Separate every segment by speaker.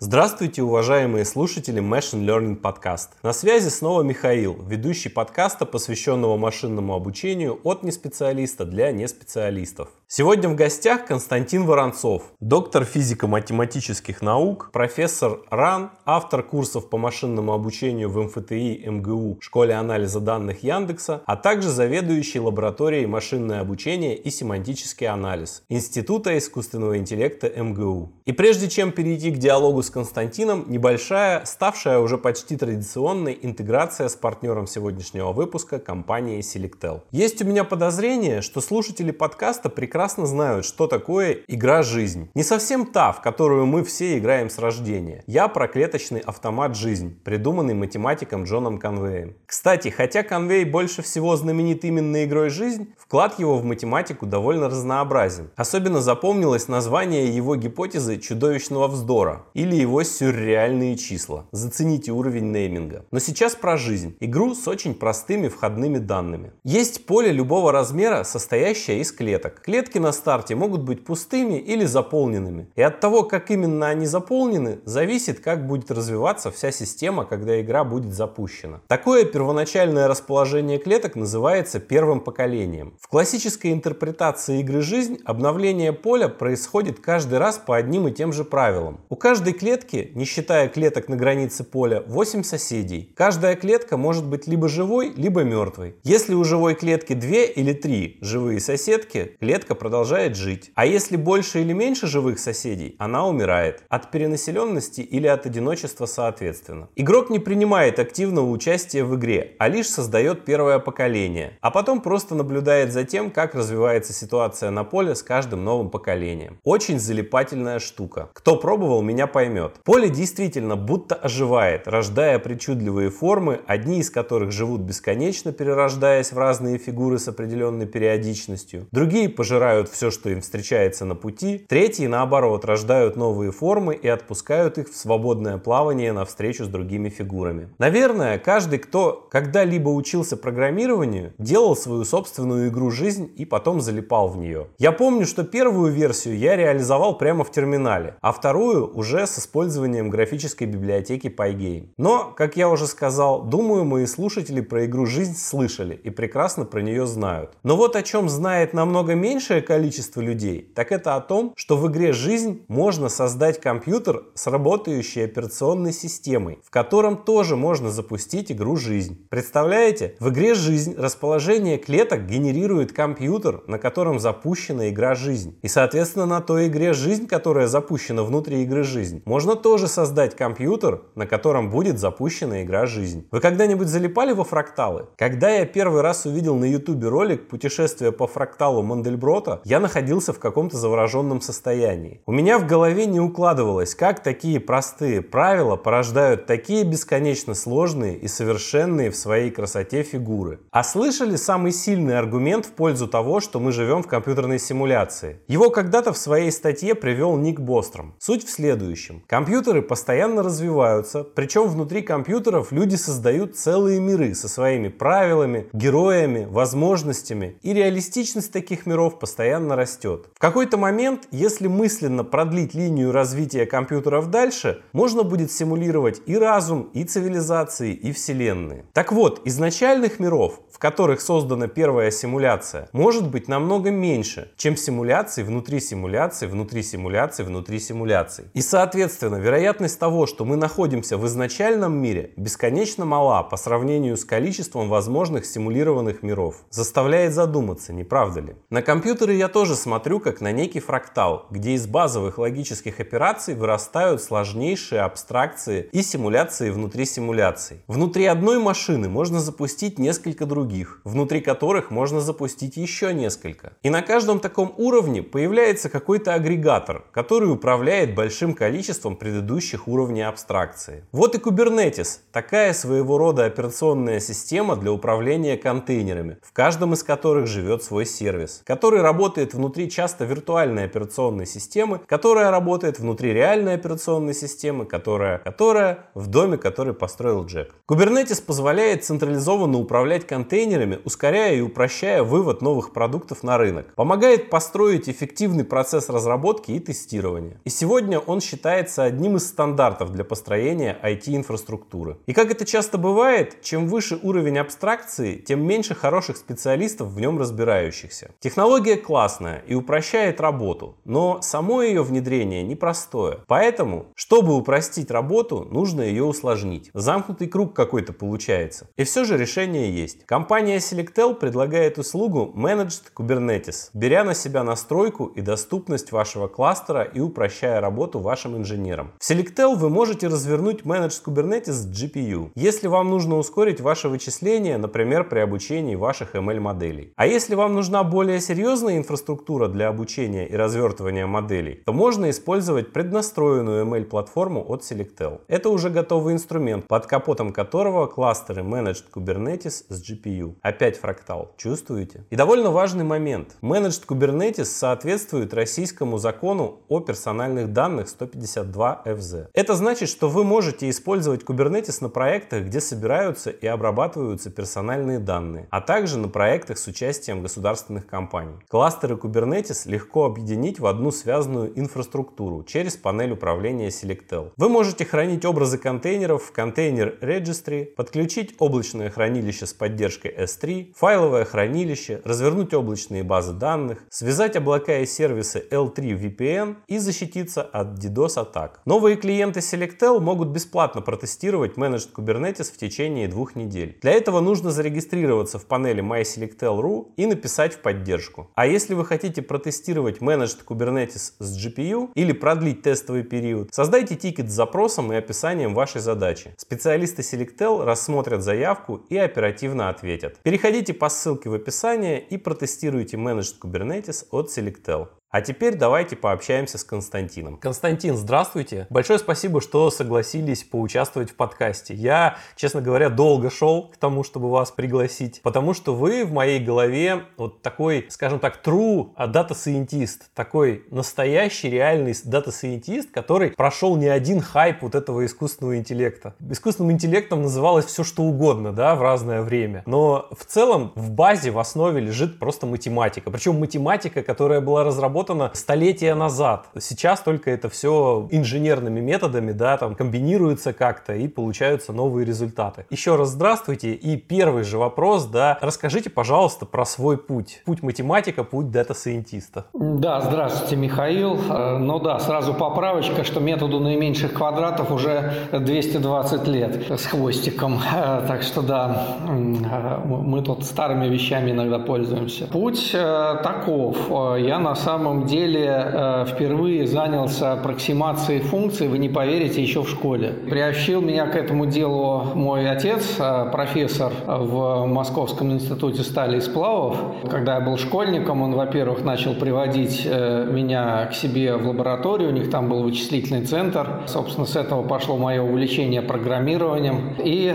Speaker 1: Здравствуйте, уважаемые слушатели Machine Learning Podcast. На связи снова Михаил, ведущий подкаста, посвященного машинному обучению от неспециалиста для неспециалистов. Сегодня в гостях Константин Воронцов, доктор физико-математических наук, профессор РАН, автор курсов по машинному обучению в МФТИ МГУ, школе анализа данных Яндекса, а также заведующий лабораторией машинное обучение и семантический анализ Института искусственного интеллекта МГУ. И прежде чем перейти к диалогу с Константином небольшая, ставшая уже почти традиционной интеграция с партнером сегодняшнего выпуска компанией Selectel. Есть у меня подозрение, что слушатели подкаста прекрасно знают, что такое игра «Жизнь». Не совсем та, в которую мы все играем с рождения. Я про клеточный автомат «Жизнь», придуманный математиком Джоном Конвеем. Кстати, хотя Конвей больше всего знаменит именно игрой «Жизнь», вклад его в математику довольно разнообразен. Особенно запомнилось название его гипотезы чудовищного вздора или его сюрреальные числа. Зацените уровень нейминга. Но сейчас про жизнь. Игру с очень простыми входными данными. Есть поле любого размера, состоящее из клеток. Клетки на старте могут быть пустыми или заполненными. И от того, как именно они заполнены, зависит, как будет развиваться вся система, когда игра будет запущена. Такое первоначальное расположение клеток называется первым поколением. В классической интерпретации игры «Жизнь» обновление поля происходит каждый раз по одним и тем же правилам. У каждой клетки клетки, не считая клеток на границе поля, 8 соседей. Каждая клетка может быть либо живой, либо мертвой. Если у живой клетки 2 или 3 живые соседки, клетка продолжает жить. А если больше или меньше живых соседей, она умирает. От перенаселенности или от одиночества соответственно. Игрок не принимает активного участия в игре, а лишь создает первое поколение. А потом просто наблюдает за тем, как развивается ситуация на поле с каждым новым поколением. Очень залипательная штука. Кто пробовал, меня поймет поймет. Поле действительно будто оживает, рождая причудливые формы, одни из которых живут бесконечно, перерождаясь в разные фигуры с определенной периодичностью. Другие пожирают все, что им встречается на пути. Третьи, наоборот, рождают новые формы и отпускают их в свободное плавание навстречу с другими фигурами. Наверное, каждый, кто когда-либо учился программированию, делал свою собственную игру «Жизнь» и потом залипал в нее. Я помню, что первую версию я реализовал прямо в терминале, а вторую уже со использованием графической библиотеки Pygame. Но, как я уже сказал, думаю, мои слушатели про игру «Жизнь» слышали и прекрасно про нее знают. Но вот о чем знает намного меньшее количество людей, так это о том, что в игре «Жизнь» можно создать компьютер с работающей операционной системой, в котором тоже можно запустить игру «Жизнь». Представляете? В игре «Жизнь» расположение клеток генерирует компьютер, на котором запущена игра «Жизнь». И, соответственно, на той игре «Жизнь», которая запущена внутри игры «Жизнь», можно тоже создать компьютер, на котором будет запущена игра «Жизнь». Вы когда-нибудь залипали во фракталы? Когда я первый раз увидел на ютубе ролик «Путешествие по фракталу Мандельброта», я находился в каком-то завороженном состоянии. У меня в голове не укладывалось, как такие простые правила порождают такие бесконечно сложные и совершенные в своей красоте фигуры. А слышали самый сильный аргумент в пользу того, что мы живем в компьютерной симуляции? Его когда-то в своей статье привел Ник Бостром. Суть в следующем. Компьютеры постоянно развиваются, причем внутри компьютеров люди создают целые миры со своими правилами, героями, возможностями, и реалистичность таких миров постоянно растет. В какой-то момент, если мысленно продлить линию развития компьютеров дальше, можно будет симулировать и разум, и цивилизации, и вселенные. Так вот, изначальных миров, в которых создана первая симуляция, может быть намного меньше, чем симуляций внутри симуляции, внутри симуляции, внутри симуляции. И Соответственно, вероятность того, что мы находимся в изначальном мире, бесконечно мала по сравнению с количеством возможных симулированных миров. Заставляет задуматься, не правда ли? На компьютеры я тоже смотрю как на некий фрактал, где из базовых логических операций вырастают сложнейшие абстракции и симуляции внутри симуляций. Внутри одной машины можно запустить несколько других, внутри которых можно запустить еще несколько. И на каждом таком уровне появляется какой-то агрегатор, который управляет большим количеством предыдущих уровней абстракции. Вот и Kubernetes, такая своего рода операционная система для управления контейнерами, в каждом из которых живет свой сервис, который работает внутри часто виртуальной операционной системы, которая работает внутри реальной операционной системы, которая, которая в доме, который построил Джек. Kubernetes позволяет централизованно управлять контейнерами, ускоряя и упрощая вывод новых продуктов на рынок. Помогает построить эффективный процесс разработки и тестирования. И сегодня он считается одним из стандартов для построения IT-инфраструктуры. И как это часто бывает, чем выше уровень абстракции, тем меньше хороших специалистов в нем разбирающихся. Технология классная и упрощает работу, но само ее внедрение непростое. Поэтому, чтобы упростить работу, нужно ее усложнить. Замкнутый круг какой-то получается. И все же решение есть. Selectel предлагает услугу Managed Kubernetes, беря на себя настройку и доступность вашего кластера и упрощая работу вашим инженерам. В Selectel вы можете развернуть Managed Kubernetes с GPU, если вам нужно ускорить ваше вычисление, например, при обучении ваших ML-моделей. А если вам нужна более серьезная инфраструктура для обучения и развертывания моделей, то можно использовать преднастроенную ML-платформу от Selectel. Это уже готовый инструмент, под капотом которого кластеры Managed Kubernetes с GPU. Опять фрактал. Чувствуете? И довольно важный момент. Managed Kubernetes соответствует российскому закону о персональных данных 152 FZ. Это значит, что вы можете использовать Kubernetes на проектах, где собираются и обрабатываются персональные данные, а также на проектах с участием государственных компаний. Кластеры Kubernetes легко объединить в одну связанную инфраструктуру через панель управления Selectel. Вы можете хранить образы контейнеров в контейнер Registry, подключить облачное хранилище с поддержкой S3, файловое хранилище, развернуть облачные базы данных, связать облака и сервисы L3 VPN и защититься от DDoS атак. Новые клиенты Selectel могут бесплатно протестировать Managed Kubernetes в течение двух недель. Для этого нужно зарегистрироваться в панели MySelectel.ru и написать в поддержку. А если вы хотите протестировать Managed Kubernetes с GPU или продлить тестовый период, создайте тикет с запросом и описанием вашей задачи. Специалисты Selectel рассмотрят заявку и оперативно ответят. Переходите по ссылке в описании и протестируйте Managed Kubernetes от Selectel. А теперь давайте пообщаемся с Константином. Константин, здравствуйте. Большое спасибо, что согласились поучаствовать в подкасте. Я, честно говоря, долго шел к тому, чтобы вас пригласить, потому что вы в моей голове вот такой, скажем так, true scientist, такой настоящий, реальный scientist, который прошел не один хайп вот этого искусственного интеллекта. Искусственным интеллектом называлось все что угодно, да, в разное время. Но в целом в базе, в основе лежит просто математика. Причем математика, которая была разработана разработано столетия назад. Сейчас только это все инженерными методами, да, там комбинируется как-то и получаются новые результаты. Еще раз здравствуйте. И первый же вопрос, да, расскажите, пожалуйста, про свой путь. Путь математика, путь дата-сайентиста.
Speaker 2: Да, здравствуйте, Михаил. Э, ну да, сразу поправочка, что методу наименьших квадратов уже 220 лет с хвостиком. Э, так что да, э, мы тут старыми вещами иногда пользуемся. Путь таков. Я на самом самом деле э, впервые занялся аппроксимацией функций, вы не поверите, еще в школе. Приобщил меня к этому делу мой отец, э, профессор в Московском институте стали и сплавов. Когда я был школьником, он, во-первых, начал приводить э, меня к себе в лабораторию, у них там был вычислительный центр. Собственно, с этого пошло мое увлечение программированием. И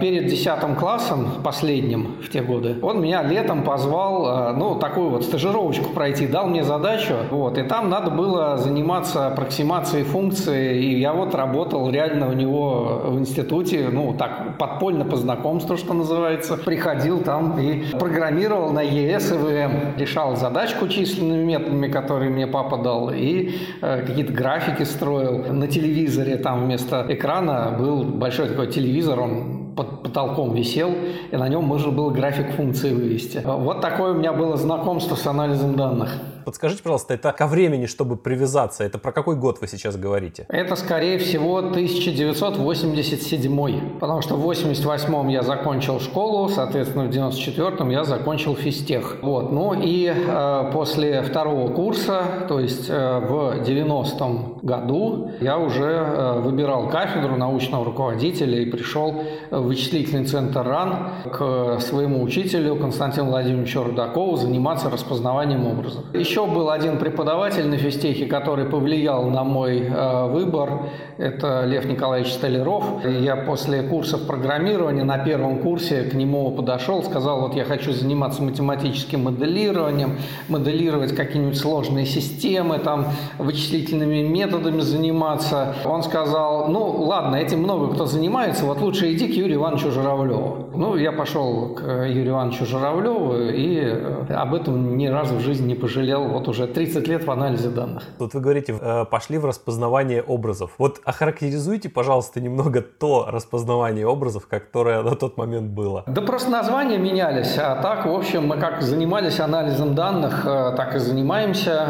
Speaker 2: перед десятым классом, последним в те годы, он меня летом позвал, ну, такую вот стажировочку пройти, дал мне задачу, вот, и там надо было заниматься аппроксимацией функции, и я вот работал реально у него в институте, ну, так, подпольно по знакомству, что называется, приходил там и программировал на VM, решал задачку численными методами, которые мне папа дал, и э, какие-то графики строил на телевизоре, там вместо экрана был большой такой телевизор, он под потолком висел, и на нем можно было график функции вывести. Вот такое у меня было знакомство с анализом данных.
Speaker 1: Подскажите, пожалуйста, это ко времени, чтобы привязаться, это про какой год вы сейчас говорите?
Speaker 2: Это, скорее всего, 1987, потому что в 88-м я закончил школу, соответственно, в 94-м я закончил физтех. Вот. Ну и э, после второго курса, то есть э, в 90-м году, я уже э, выбирал кафедру научного руководителя и пришел в вычислительный центр РАН к своему учителю Константину Владимировичу Рудакову заниматься распознаванием образов. Еще был один преподаватель на физтехе, который повлиял на мой э, выбор. Это Лев Николаевич Столяров. Я после курсов программирования на первом курсе к нему подошел, сказал, вот я хочу заниматься математическим моделированием, моделировать какие-нибудь сложные системы, там, вычислительными методами заниматься. Он сказал, ну ладно, этим много кто занимается, вот лучше иди к Юрию Ивановичу Журавлеву. Ну, я пошел к Юрию Ивановичу Журавлеву и э, об этом ни разу в жизни не пожалел провел вот уже 30 лет в анализе данных.
Speaker 1: Вот вы говорите, э, пошли в распознавание образов. Вот охарактеризуйте, пожалуйста, немного то распознавание образов, которое на тот момент было.
Speaker 2: Да просто названия менялись, а так, в общем, мы как занимались анализом данных, э, так и занимаемся.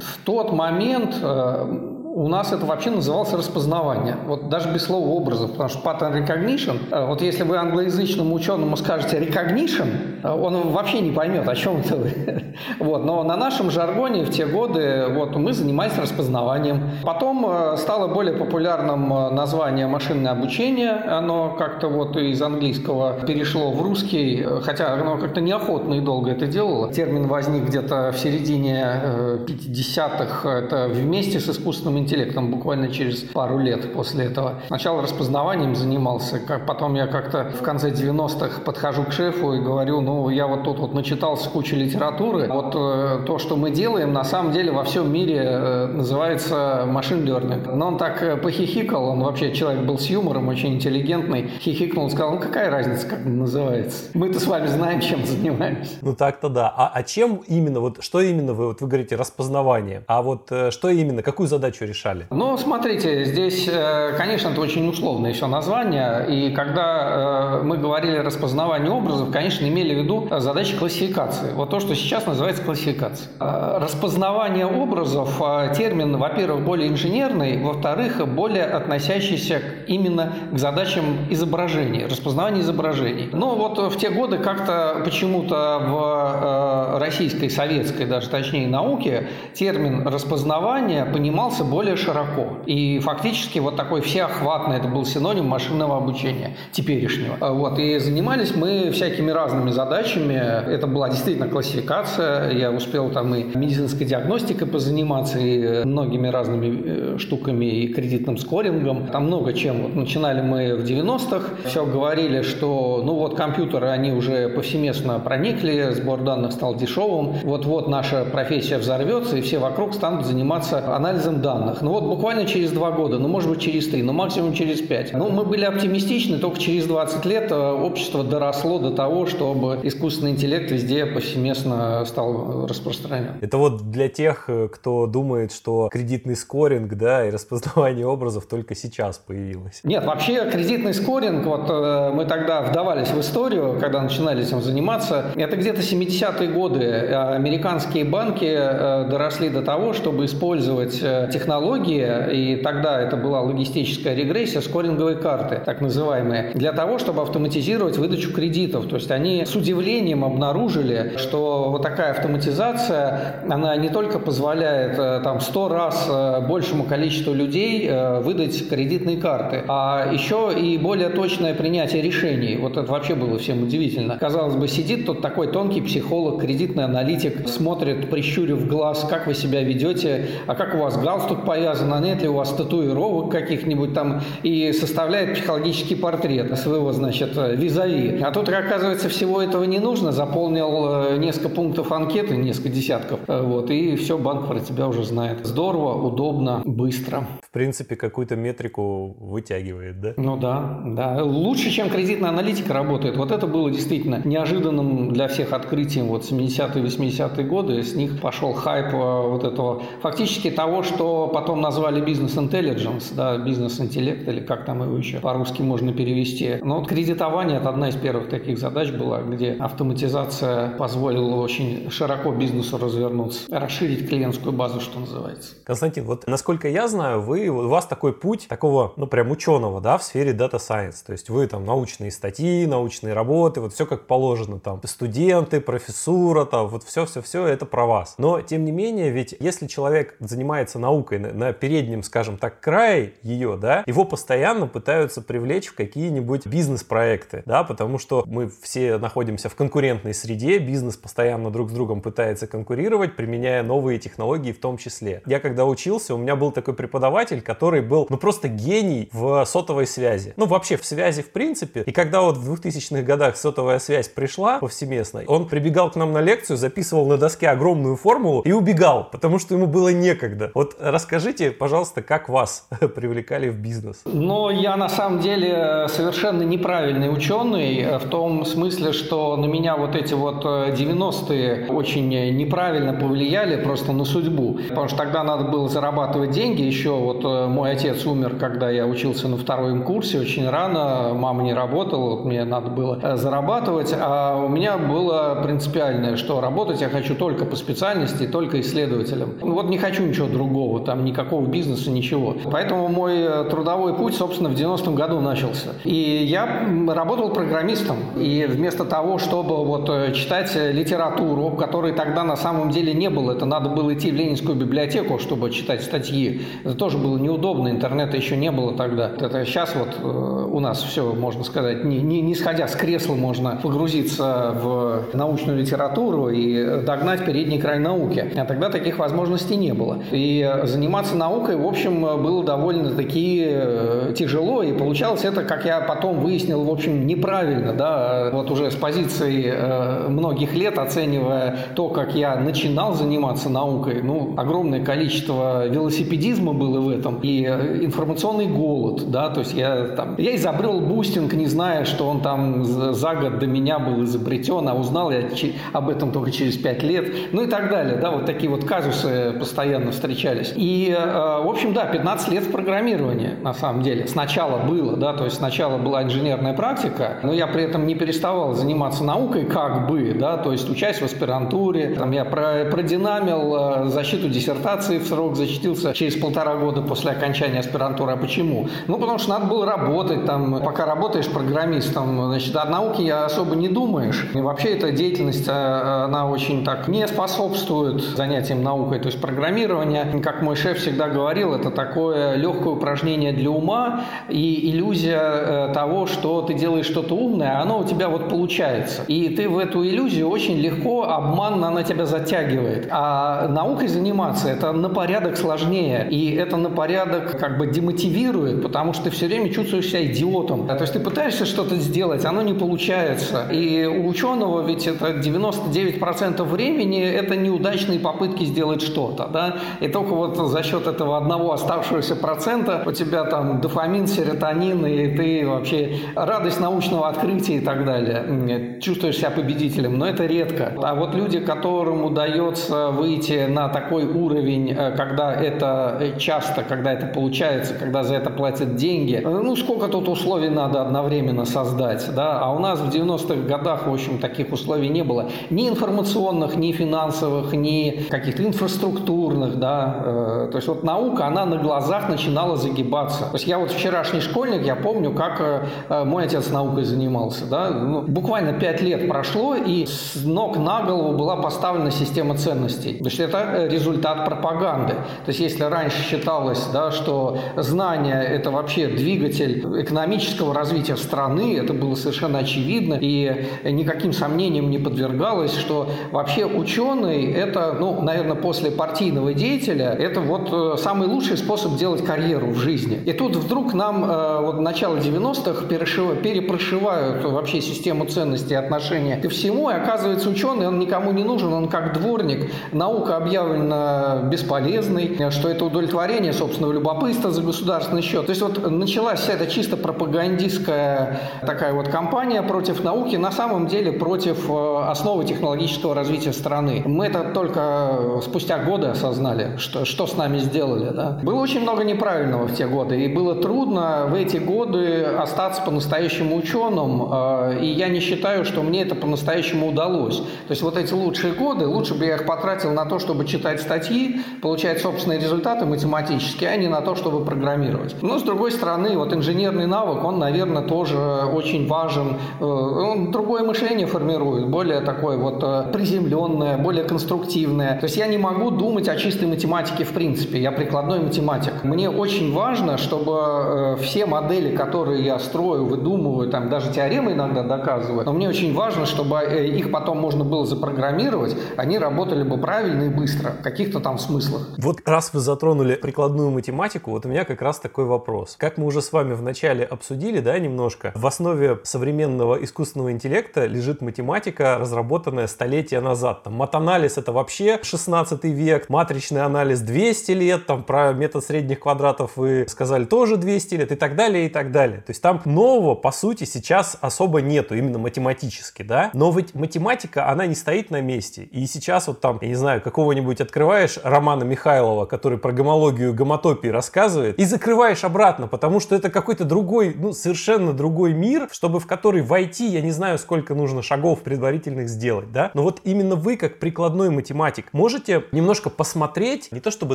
Speaker 2: В тот момент э, у нас это вообще называлось распознавание. Вот даже без слова образов, потому что pattern recognition, э, вот если вы англоязычному ученому скажете recognition, э, он вообще не поймет, о чем это вы. Вот, но на нашем жаргоне в те годы вот, мы занимались распознаванием. Потом э, стало более популярным название машинное обучение. Оно как-то вот из английского перешло в русский, хотя оно как-то неохотно и долго это делало. Термин возник где-то в середине 50-х. Это вместе с искусственным буквально через пару лет после этого. Сначала распознаванием занимался, как потом я как-то в конце 90-х подхожу к шефу и говорю, ну, я вот тут вот начитался кучу литературы, вот э, то, что мы делаем, на самом деле во всем мире э, называется машин learning. Но он так э, похихикал, он вообще человек был с юмором, очень интеллигентный, хихикнул сказал, ну, какая разница, как называется? Мы-то с вами знаем, чем занимаемся.
Speaker 1: Ну, так-то да. А, а чем именно, вот что именно вы, вот вы говорите, распознавание, а вот что именно, какую задачу решаете? Решали?
Speaker 2: Ну, смотрите, здесь, э, конечно, это очень условное все название. И когда э, мы говорили о распознавании образов, конечно, имели в виду задачи классификации. Вот то, что сейчас называется классификацией. Э, распознавание образов – термин, во-первых, более инженерный, во-вторых, более относящийся именно к задачам изображений, распознавания изображений. Но вот в те годы как-то почему-то в российской, советской даже, точнее, науке термин распознавания понимался более более широко. И фактически вот такой всеохватный, это был синоним машинного обучения теперешнего. А вот, и занимались мы всякими разными задачами. Это была действительно классификация. Я успел там и медицинской диагностикой позаниматься, и многими разными э, штуками, и кредитным скорингом. Там много чем. Вот начинали мы в 90-х. Все говорили, что ну вот компьютеры, они уже повсеместно проникли, сбор данных стал дешевым. Вот-вот наша профессия взорвется, и все вокруг станут заниматься анализом данных данных. Ну вот буквально через два года, ну может быть через три, ну максимум через пять. Ну мы были оптимистичны, только через 20 лет э, общество доросло до того, чтобы искусственный интеллект везде повсеместно стал распространен.
Speaker 1: Это вот для тех, э, кто думает, что кредитный скоринг, да, и распознавание образов только сейчас появилось.
Speaker 2: Нет, вообще кредитный скоринг, вот э, мы тогда вдавались в историю, когда начинали этим заниматься, это где-то 70-е годы. Американские банки доросли до того, чтобы использовать технологии технологии, и тогда это была логистическая регрессия, скоринговые карты, так называемые, для того, чтобы автоматизировать выдачу кредитов. То есть они с удивлением обнаружили, что вот такая автоматизация, она не только позволяет э, там сто раз э, большему количеству людей э, выдать кредитные карты, а еще и более точное принятие решений. Вот это вообще было всем удивительно. Казалось бы, сидит тут такой тонкий психолог, кредитный аналитик, смотрит, прищурив глаз, как вы себя ведете, а как у вас галстук повязано, нет ли у вас татуировок каких-нибудь там, и составляет психологический портрет своего, значит, визави. А тут, оказывается, всего этого не нужно, заполнил э, несколько пунктов анкеты, несколько десятков, э, вот, и все, банк про тебя уже знает. Здорово, удобно, быстро.
Speaker 1: Принципе, какую-то метрику вытягивает, да?
Speaker 2: Ну да, да. Лучше, чем кредитная аналитика работает. Вот это было действительно неожиданным для всех открытием вот 70-е, 80-е годы. С них пошел хайп э, вот этого, фактически того, что потом назвали бизнес-интеллигенс, да, бизнес-интеллект, или как там его еще по-русски можно перевести. Но вот кредитование – это одна из первых таких задач была, где автоматизация позволила очень широко бизнесу развернуться, расширить клиентскую базу, что называется.
Speaker 1: Константин, вот насколько я знаю, вы, у вас такой путь такого, ну, прям ученого, да, в сфере Data Science. То есть вы там научные статьи, научные работы, вот все как положено там. Студенты, профессура, там, вот все-все-все, это про вас. Но, тем не менее, ведь если человек занимается наукой на переднем, скажем так, крае ее, да, его постоянно пытаются привлечь в какие-нибудь бизнес-проекты, да, потому что мы все находимся в конкурентной среде, бизнес постоянно друг с другом пытается конкурировать, применяя новые технологии в том числе. Я когда учился, у меня был такой преподаватель, предприниматель, который был, ну, просто гений в сотовой связи. Ну, вообще в связи в принципе. И когда вот в 2000-х годах сотовая связь пришла повсеместно, он прибегал к нам на лекцию, записывал на доске огромную формулу и убегал, потому что ему было некогда. Вот расскажите, пожалуйста, как вас привлекали в бизнес?
Speaker 2: Ну, я на самом деле совершенно неправильный ученый э, в том смысле, что на меня вот эти вот 90-е э, очень неправильно повлияли просто на судьбу. Потому что тогда надо было зарабатывать деньги. Еще вот э, мой отец умер, когда я учился на втором курсе, очень рано. Мама не работала, вот мне надо было зарабатывать. А у меня было принципиальное, что работать я хочу только по специальности, только исследователем. Вот не хочу ничего другого, там никакого бизнеса, ничего. Поэтому мой трудовой путь, собственно, в 90-м году начался. И я работал программистом. И вместо того, чтобы вот э, читать литературу, которой тогда на самом деле не было, это надо было идти в Ленинскую библиотеку, чтобы читать статьи. Это тоже было неудобно, интернета еще не было тогда. Это сейчас вот э, у нас все, можно сказать, не, не, не сходя с кресла, можно погрузиться в научную литературу и догнать передний край науки. А тогда таких возможностей не было. И заниматься наукой, в общем, было довольно-таки э, тяжело, и получалось это, как я потом выяснил, в общем, неправильно, да, вот уже с позиции э, многих лет, оценивая то, как я начинал заниматься наукой, ну, огромное количество велосипедизма было в этом, и э, информационный голод, да, то есть я там, я изобрел бустинг, не зная, что он там за год до меня был изобретен, а узнал я об этом только через пять лет, ну и так далее, да, вот такие вот казусы постоянно встречались. И, э, в общем, да, 15 лет в программировании, на самом деле, сначала было, да, то есть сначала была инженерная практика, но я при этом не переставал заниматься наукой как бы, да, то есть учась в аспирантуре, там я про, продинамил э, защиту диссертации в срок, защитился через полтора года после окончания аспирантуры. А почему? Ну, потому что надо было работать, там, пока работаешь программистом, значит, о науке особо не думаешь. И вообще эта деятельность, э, она очень так не способствует занятиям наукой, то есть программирование, как мой шеф всегда говорил, это такое легкое упражнение для ума и иллюзия э, того, что ты делаешь что-то умное, а оно у тебя вот получается. И ты в эту иллюзию очень легко, обманно она тебя затягивает. А наукой заниматься это на порядок сложнее. И это на порядок как бы демотивирует, потому что ты все время чувствуешь себя идиотом. То есть ты пытаешься что-то сделать, оно не получается. И у ученого ведь это 99% времени это неудачные попытки сделать что-то. Да? И только вот за счет этого одного оставшегося процента у тебя там дофамин, серотонин, и ты вообще радость научного открытия и так далее. Чувствуешь себя победителем, но это редко. А вот люди, которым удается выйти на такой уровень, э, когда это э, часто, когда это получается, когда за это платят деньги, э, ну сколько тут условий надо одновременно создать, да? А у нас в 90-х годах, в общем, таких условий не было. Ни информационных, ни финансовых, ни каких-то инфраструктурных, да. То есть вот наука, она на глазах начинала загибаться. То есть я вот вчерашний школьник, я помню, как мой отец наукой занимался, да. Ну, буквально пять лет прошло, и с ног на голову была поставлена система ценностей. То есть это э, результат пропаганды. То есть если раньше считалось, да, что знание – это вообще двигатель экономического развития страны, это было совершенно очевидно, и никаким сомнениям не подвергалось, что вообще ученый – это, ну, наверное, после партийного деятеля, это вот э, самый лучший способ делать карьеру в жизни. И тут вдруг нам э, вот начало 90-х перепрошивают вообще систему ценностей и отношения ко всему, и оказывается ученый, он никому не нужен, он как дворник. Наука объявлена бесполезной, что это удовлетворение собственного любопытства за государственный счет. То есть вот началась вся эта чисто пропагандистская такая вот кампания против науки, на самом деле против э, основы технологического развития страны. Мы это только спустя годы осознали, что, что с нами сделали. Да? Было очень много неправильного в те годы, и было трудно в эти годы остаться по-настоящему ученым, э, и я не считаю, что мне это по-настоящему удалось. То есть вот эти лучшие годы, лучше бы я их потратил на то, чтобы читать статьи, получать собственные результаты математические, а не на то, чтобы программировать. Но, с другой стороны, вот инженерный навык, он, наверное, тоже очень важен. Э, он другое мышление формирует, более такое вот э, приземленное, более конструктивное. То есть я не могу думать о чистой математике в принципе, я прикладной математик. Мне очень важно, чтобы э, все модели, которые я строю, выдумываю, там даже теоремы иногда доказываю, но мне очень важно, чтобы их потом можно было запрограммировать, они работали бы правильно и быстро, в каких-то там смыслах.
Speaker 1: Вот раз вы затронули прикладную прикладную математику, вот у меня как раз такой вопрос. Как мы уже с вами вначале обсудили, да, немножко, в основе современного искусственного интеллекта лежит математика, разработанная столетия назад. Там матанализ это вообще 16 век, матричный анализ 200 лет, там про метод средних квадратов вы сказали тоже 200 лет и так далее, и так далее. То есть там нового, по сути, сейчас особо нету, именно математически, да. Но ведь математика, она не стоит на месте. И сейчас вот там, я не знаю, какого-нибудь открываешь Романа Михайлова, который про гомологию гомотопии рассказывает, и закрываешь обратно, потому что это какой-то другой, ну, совершенно другой мир, чтобы в который войти, я не знаю, сколько нужно шагов предварительных сделать, да. Но вот именно вы, как прикладной математик, можете немножко посмотреть, не то чтобы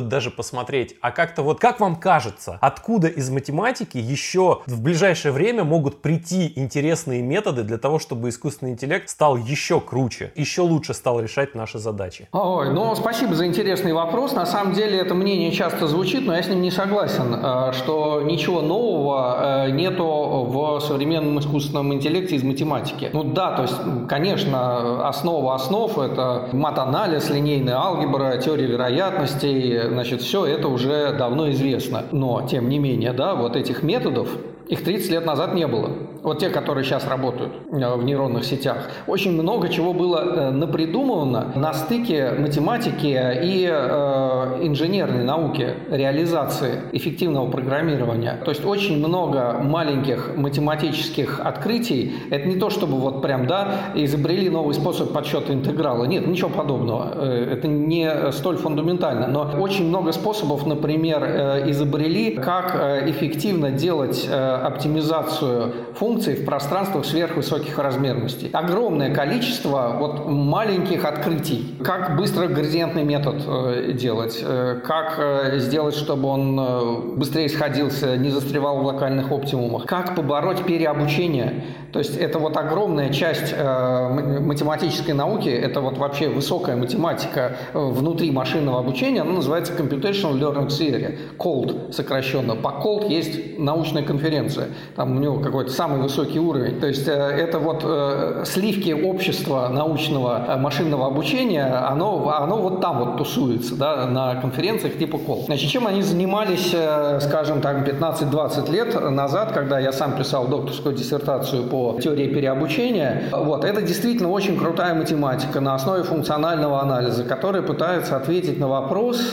Speaker 1: даже посмотреть, а как-то вот, как вам кажется, откуда из математики еще в ближайшее время могут прийти интересные методы для того, чтобы искусственный интеллект стал еще круче, еще лучше стал решать наши задачи?
Speaker 2: Ой, ну спасибо за интересный вопрос. На самом деле это мнение часто звучит, но я с ним не согласен, э, что ничего нового э, нету в современном искусственном интеллекте из математики. Ну да, то есть, конечно, основа основ – это мат-анализ, линейная алгебра, теория вероятностей, значит, все это уже давно известно. Но, тем не менее, да, вот этих методов, их 30 лет назад не было. Вот те, которые сейчас работают э, в нейронных сетях. Очень много чего было э, напридумывано на стыке математики и э, инженерной науки, реализации эффективного программирования. То есть очень много маленьких математических открытий. Это не то, чтобы вот прям, да, изобрели новый способ подсчета интеграла. Нет, ничего подобного. Это не столь фундаментально. Но очень много способов, например, изобрели, как эффективно делать оптимизацию функций в пространствах сверхвысоких размерностей. Огромное количество вот маленьких открытий. Как быстро градиентный метод э, делать, э, как э, сделать, чтобы он быстрее сходился, не застревал в локальных оптимумах, как побороть переобучение. То есть это вот огромная часть математической науки, это вот вообще высокая математика внутри машинного обучения, она называется Computational Learning Theory, COLD сокращенно. По COLD есть научная конференция. Там у него какой-то самый высокий уровень. То есть э, это вот э, сливки общества научного э, машинного обучения, оно, оно вот там вот тусуется, да, на конференциях типа КОЛ. Значит, чем они занимались, скажем так, 15-20 лет назад, когда я сам писал докторскую диссертацию по теории переобучения. Вот, это действительно очень крутая математика на основе функционального анализа, которая пытается ответить на вопрос,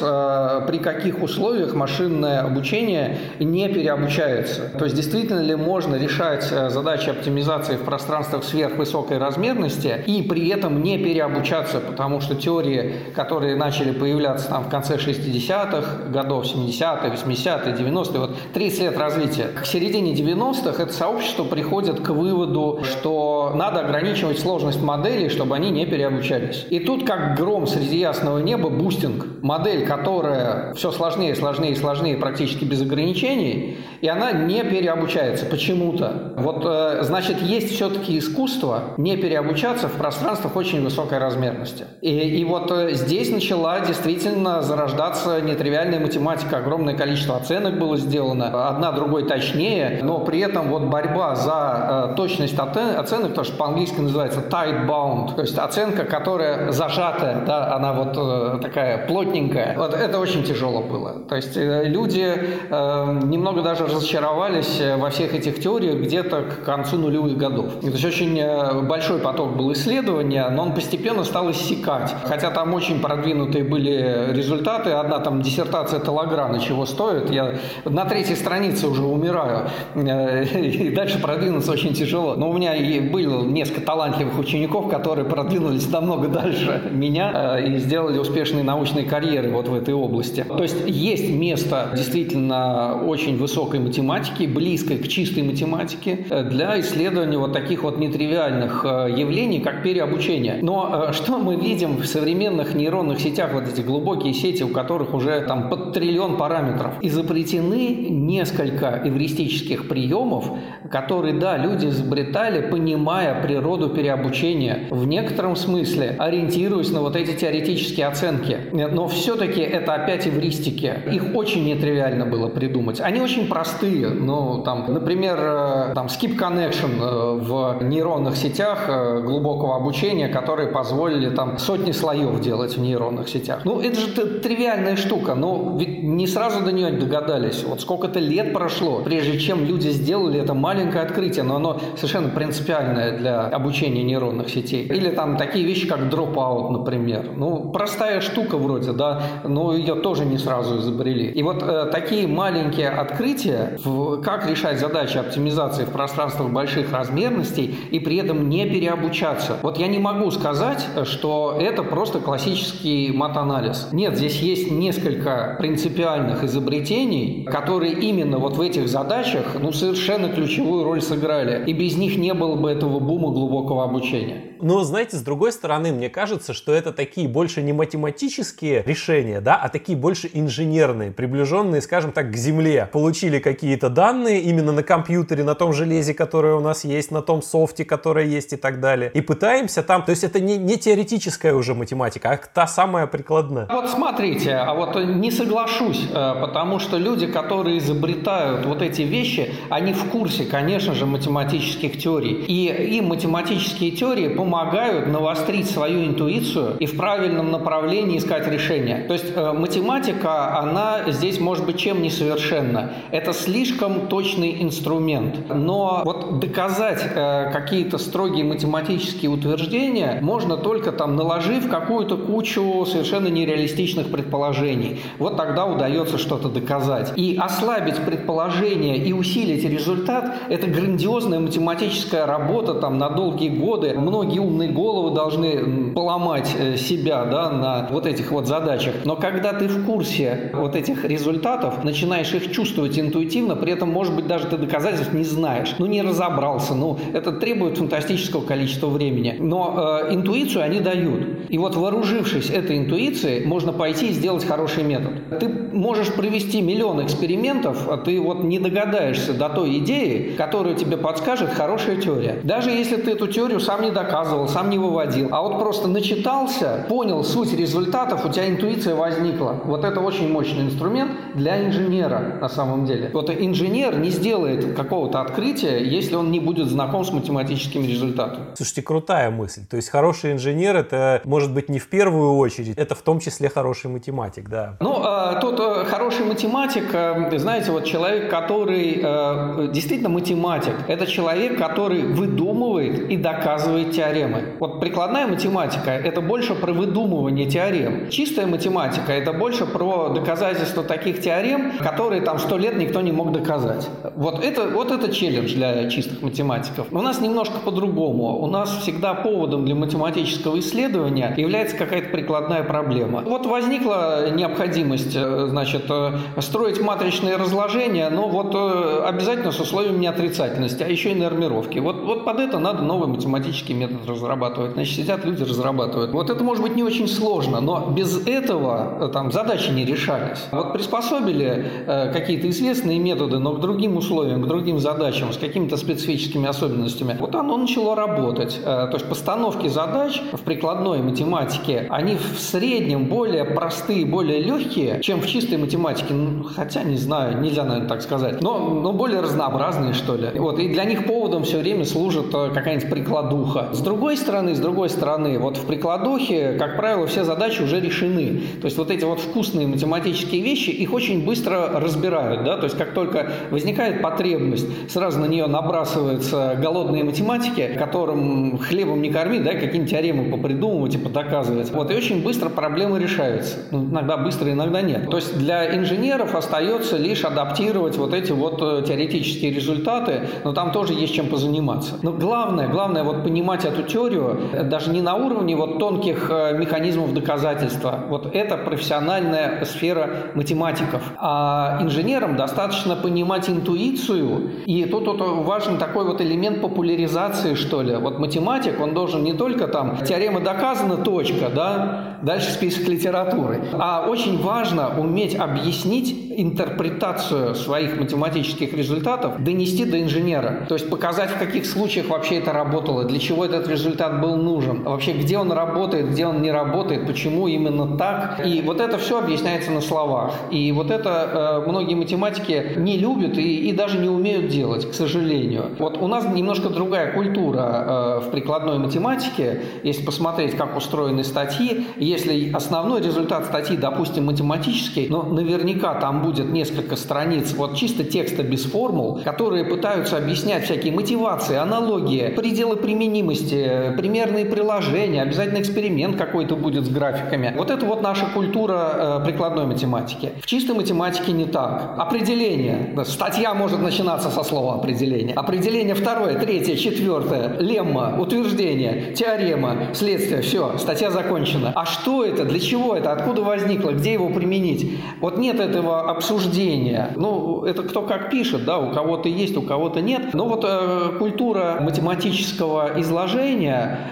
Speaker 2: при каких условиях машинное обучение не переобучается. То есть действительно ли можно решать задачи оптимизации в пространствах сверхвысокой размерности и при этом не переобучаться, потому что теории, которые начали появляться там в конце 60-х годов, 70-е, 80-е, 90-е, вот 30 лет развития. К середине 90-х это сообщество приходит к выводу, что надо ограничивать сложность моделей, чтобы они не переобучались. И тут как гром среди ясного неба бустинг. Модель, которая все сложнее, сложнее, сложнее, практически без ограничений, и она не переобучается почему-то. Вот, э, значит, есть все-таки искусство не переобучаться в пространствах очень высокой размерности. И, и вот э, здесь начала действительно зарождаться нетривиальная математика. Огромное количество оценок было сделано, одна другой точнее, но при этом вот борьба за э, точность оценок, то, что по-английски называется tight bound, то есть оценка, которая зажатая, да, она вот такая плотненькая. Вот это очень тяжело было. То есть люди немного даже разочаровались во всех этих теориях где-то к концу нулевых годов. То есть очень э, большой поток был исследования, но он постепенно стал иссякать. Хотя там очень продвинутые были результаты. Одна там диссертация Талаграна чего стоит. Я на третьей странице уже умираю. Э, и дальше продвинуться очень тяжело. Но у меня и было несколько талантливых учеников, которые продвинулись намного дальше меня э, и сделали успешные научные карьеры вот в этой области. То есть есть место действительно очень высокой математики, близко близкой к чистой математике для исследования вот таких вот нетривиальных э, явлений, как переобучение. Но э, что мы видим в современных нейронных сетях, вот эти глубокие сети, у которых уже там под триллион параметров, изобретены несколько эвристических приемов, которые, да, люди изобретали, понимая природу переобучения, в некотором смысле ориентируясь на вот эти теоретические оценки. Но все-таки это опять эвристики. Их очень нетривиально было придумать. Они очень простые, но там, например, э, там skip connection э, в нейронных сетях э, глубокого обучения, которые позволили там сотни слоев делать в нейронных сетях. Ну, это же тривиальная штука, но ведь не сразу до нее догадались. Вот сколько-то лет прошло, прежде чем люди сделали это маленькое открытие, но оно совершенно принципиальное для обучения нейронных сетей. Или там такие вещи, как dropout, например. Ну, простая штука вроде, да, но ее тоже не сразу изобрели. И вот э, такие маленькие открытия, в, как решать задачи оптимизации в пространствах больших размерностей и при этом не переобучаться. Вот я не могу сказать, что это просто классический мат-анализ. Нет, здесь есть несколько принципиальных изобретений, которые именно вот в этих задачах ну, совершенно ключевую роль сыграли. И без них не было бы этого бума глубокого обучения.
Speaker 1: Но, знаете, с другой стороны, мне кажется, что это такие больше не математические решения, да, а такие больше инженерные, приближенные, скажем так, к Земле. Получили какие-то данные именно на компьютере, на том железе, которое у нас есть, на том софте, которое есть и так далее. И пытаемся там, то есть это не, не теоретическая уже математика, а та самая прикладная.
Speaker 2: Вот смотрите, а вот не соглашусь, э, потому что люди, которые изобретают вот эти вещи, они в курсе, конечно же, математических теорий. И им математические теории помогают навострить свою интуицию и в правильном направлении искать решения. То есть э, математика, она здесь может быть чем несовершенна. Это слишком точный инструмент. Но вот доказать э, какие-то строгие математические утверждения можно только там наложив какую-то кучу совершенно нереалистичных предположений. Вот тогда удается что-то доказать. И ослабить предположение и усилить результат – это грандиозная математическая работа там на долгие годы. Многие умные головы должны поломать э, себя да, на вот этих вот задачах. Но когда ты в курсе вот этих результатов, начинаешь их чувствовать интуитивно, при этом, может быть, даже ты доказательств не знаешь, ну не разобрался, ну это требует фантастического количества времени. Но э, интуицию они дают. И вот вооружившись этой интуицией, можно пойти и сделать хороший метод. Ты можешь провести миллион экспериментов, а ты вот не догадаешься до той идеи, которую тебе подскажет хорошая теория. Даже если ты эту теорию сам не доказываешь, рассказывал, сам не выводил, а вот просто начитался, понял суть результатов, у тебя интуиция возникла. Вот это очень мощный инструмент для инженера на самом деле. Вот инженер не сделает какого-то открытия, если он не будет знаком с математическими результатами.
Speaker 1: Слушайте, крутая мысль. То есть хороший инженер это может быть не в первую очередь, это в том числе хороший математик, да.
Speaker 2: Ну, э, тут э, хороший математик, э, знаете, вот человек, который э, действительно математик, это человек, который выдумывает и доказывает теорему теоремы. Вот прикладная математика – это больше про выдумывание теорем. Чистая математика – это больше про доказательство таких теорем, которые там сто лет никто не мог доказать. Вот это, вот это челлендж для чистых математиков. у нас немножко по-другому. У нас всегда поводом для математического исследования является какая-то прикладная проблема. Вот возникла необходимость, э, значит, э, строить матричные разложения, но вот э, обязательно с условием неотрицательности, а еще и нормировки. Вот, вот под это надо новый математический метод разрабатывать, значит, сидят люди, разрабатывают. Вот это может быть не очень сложно, но без этого э, там задачи не решались. Вот приспособили э, какие-то известные методы, но к другим условиям, к другим задачам, с какими-то специфическими особенностями. Вот оно начало работать. Э, то есть постановки задач в прикладной математике, они в среднем более простые, более легкие, чем в чистой математике. Ну, хотя, не знаю, нельзя, наверное, так сказать. Но, но более разнообразные, что ли. Вот, и для них поводом все время служит э, какая-нибудь прикладуха. С другой стороны, с другой стороны, вот в прикладухе, как правило, все задачи уже решены. То есть вот эти вот вкусные математические вещи, их очень быстро разбирают, да, то есть как только возникает потребность, сразу на нее набрасываются голодные математики, которым хлебом не корми, да, какие-нибудь теоремы попридумывать и подоказывать. Вот, и очень быстро проблемы решаются. Ну, иногда быстро, иногда нет. То есть для инженеров остается лишь адаптировать вот эти вот э, теоретические результаты, но там тоже есть чем позаниматься. Но главное, главное вот понимать эту эту теорию даже не на уровне вот тонких э, механизмов доказательства. Вот это профессиональная сфера математиков. А инженерам достаточно понимать интуицию. И тут, тут важен такой вот элемент популяризации, что ли. Вот математик, он должен не только там теорема доказана, точка, да, дальше список литературы. А очень важно уметь объяснить интерпретацию своих математических результатов, донести до инженера. То есть показать, в каких случаях вообще это работало, для чего этот результат был нужен. Вообще, где он работает, где он не работает, почему именно так. И вот это все объясняется на словах. И вот это э, многие математики не любят и, и даже не умеют делать, к сожалению. Вот у нас немножко другая культура э, в прикладной математике. Если посмотреть, как устроены статьи, если основной результат статьи, допустим, математический, но наверняка там будет несколько страниц вот чисто текста без формул, которые пытаются объяснять всякие мотивации, аналогии, пределы применимости, примерные приложения, обязательно эксперимент какой-то будет с графиками. Вот это вот наша культура э, прикладной математики. В чистой математике не так. Определение. Статья может начинаться со слова определение. Определение второе, третье, четвертое, лемма, утверждение, теорема, следствие, все, статья закончена. А что это, для чего это, откуда возникло, где его применить? Вот нет этого обсуждения. Ну, это кто как пишет, да, у кого-то есть, у кого-то нет. Но вот э, культура математического изложения,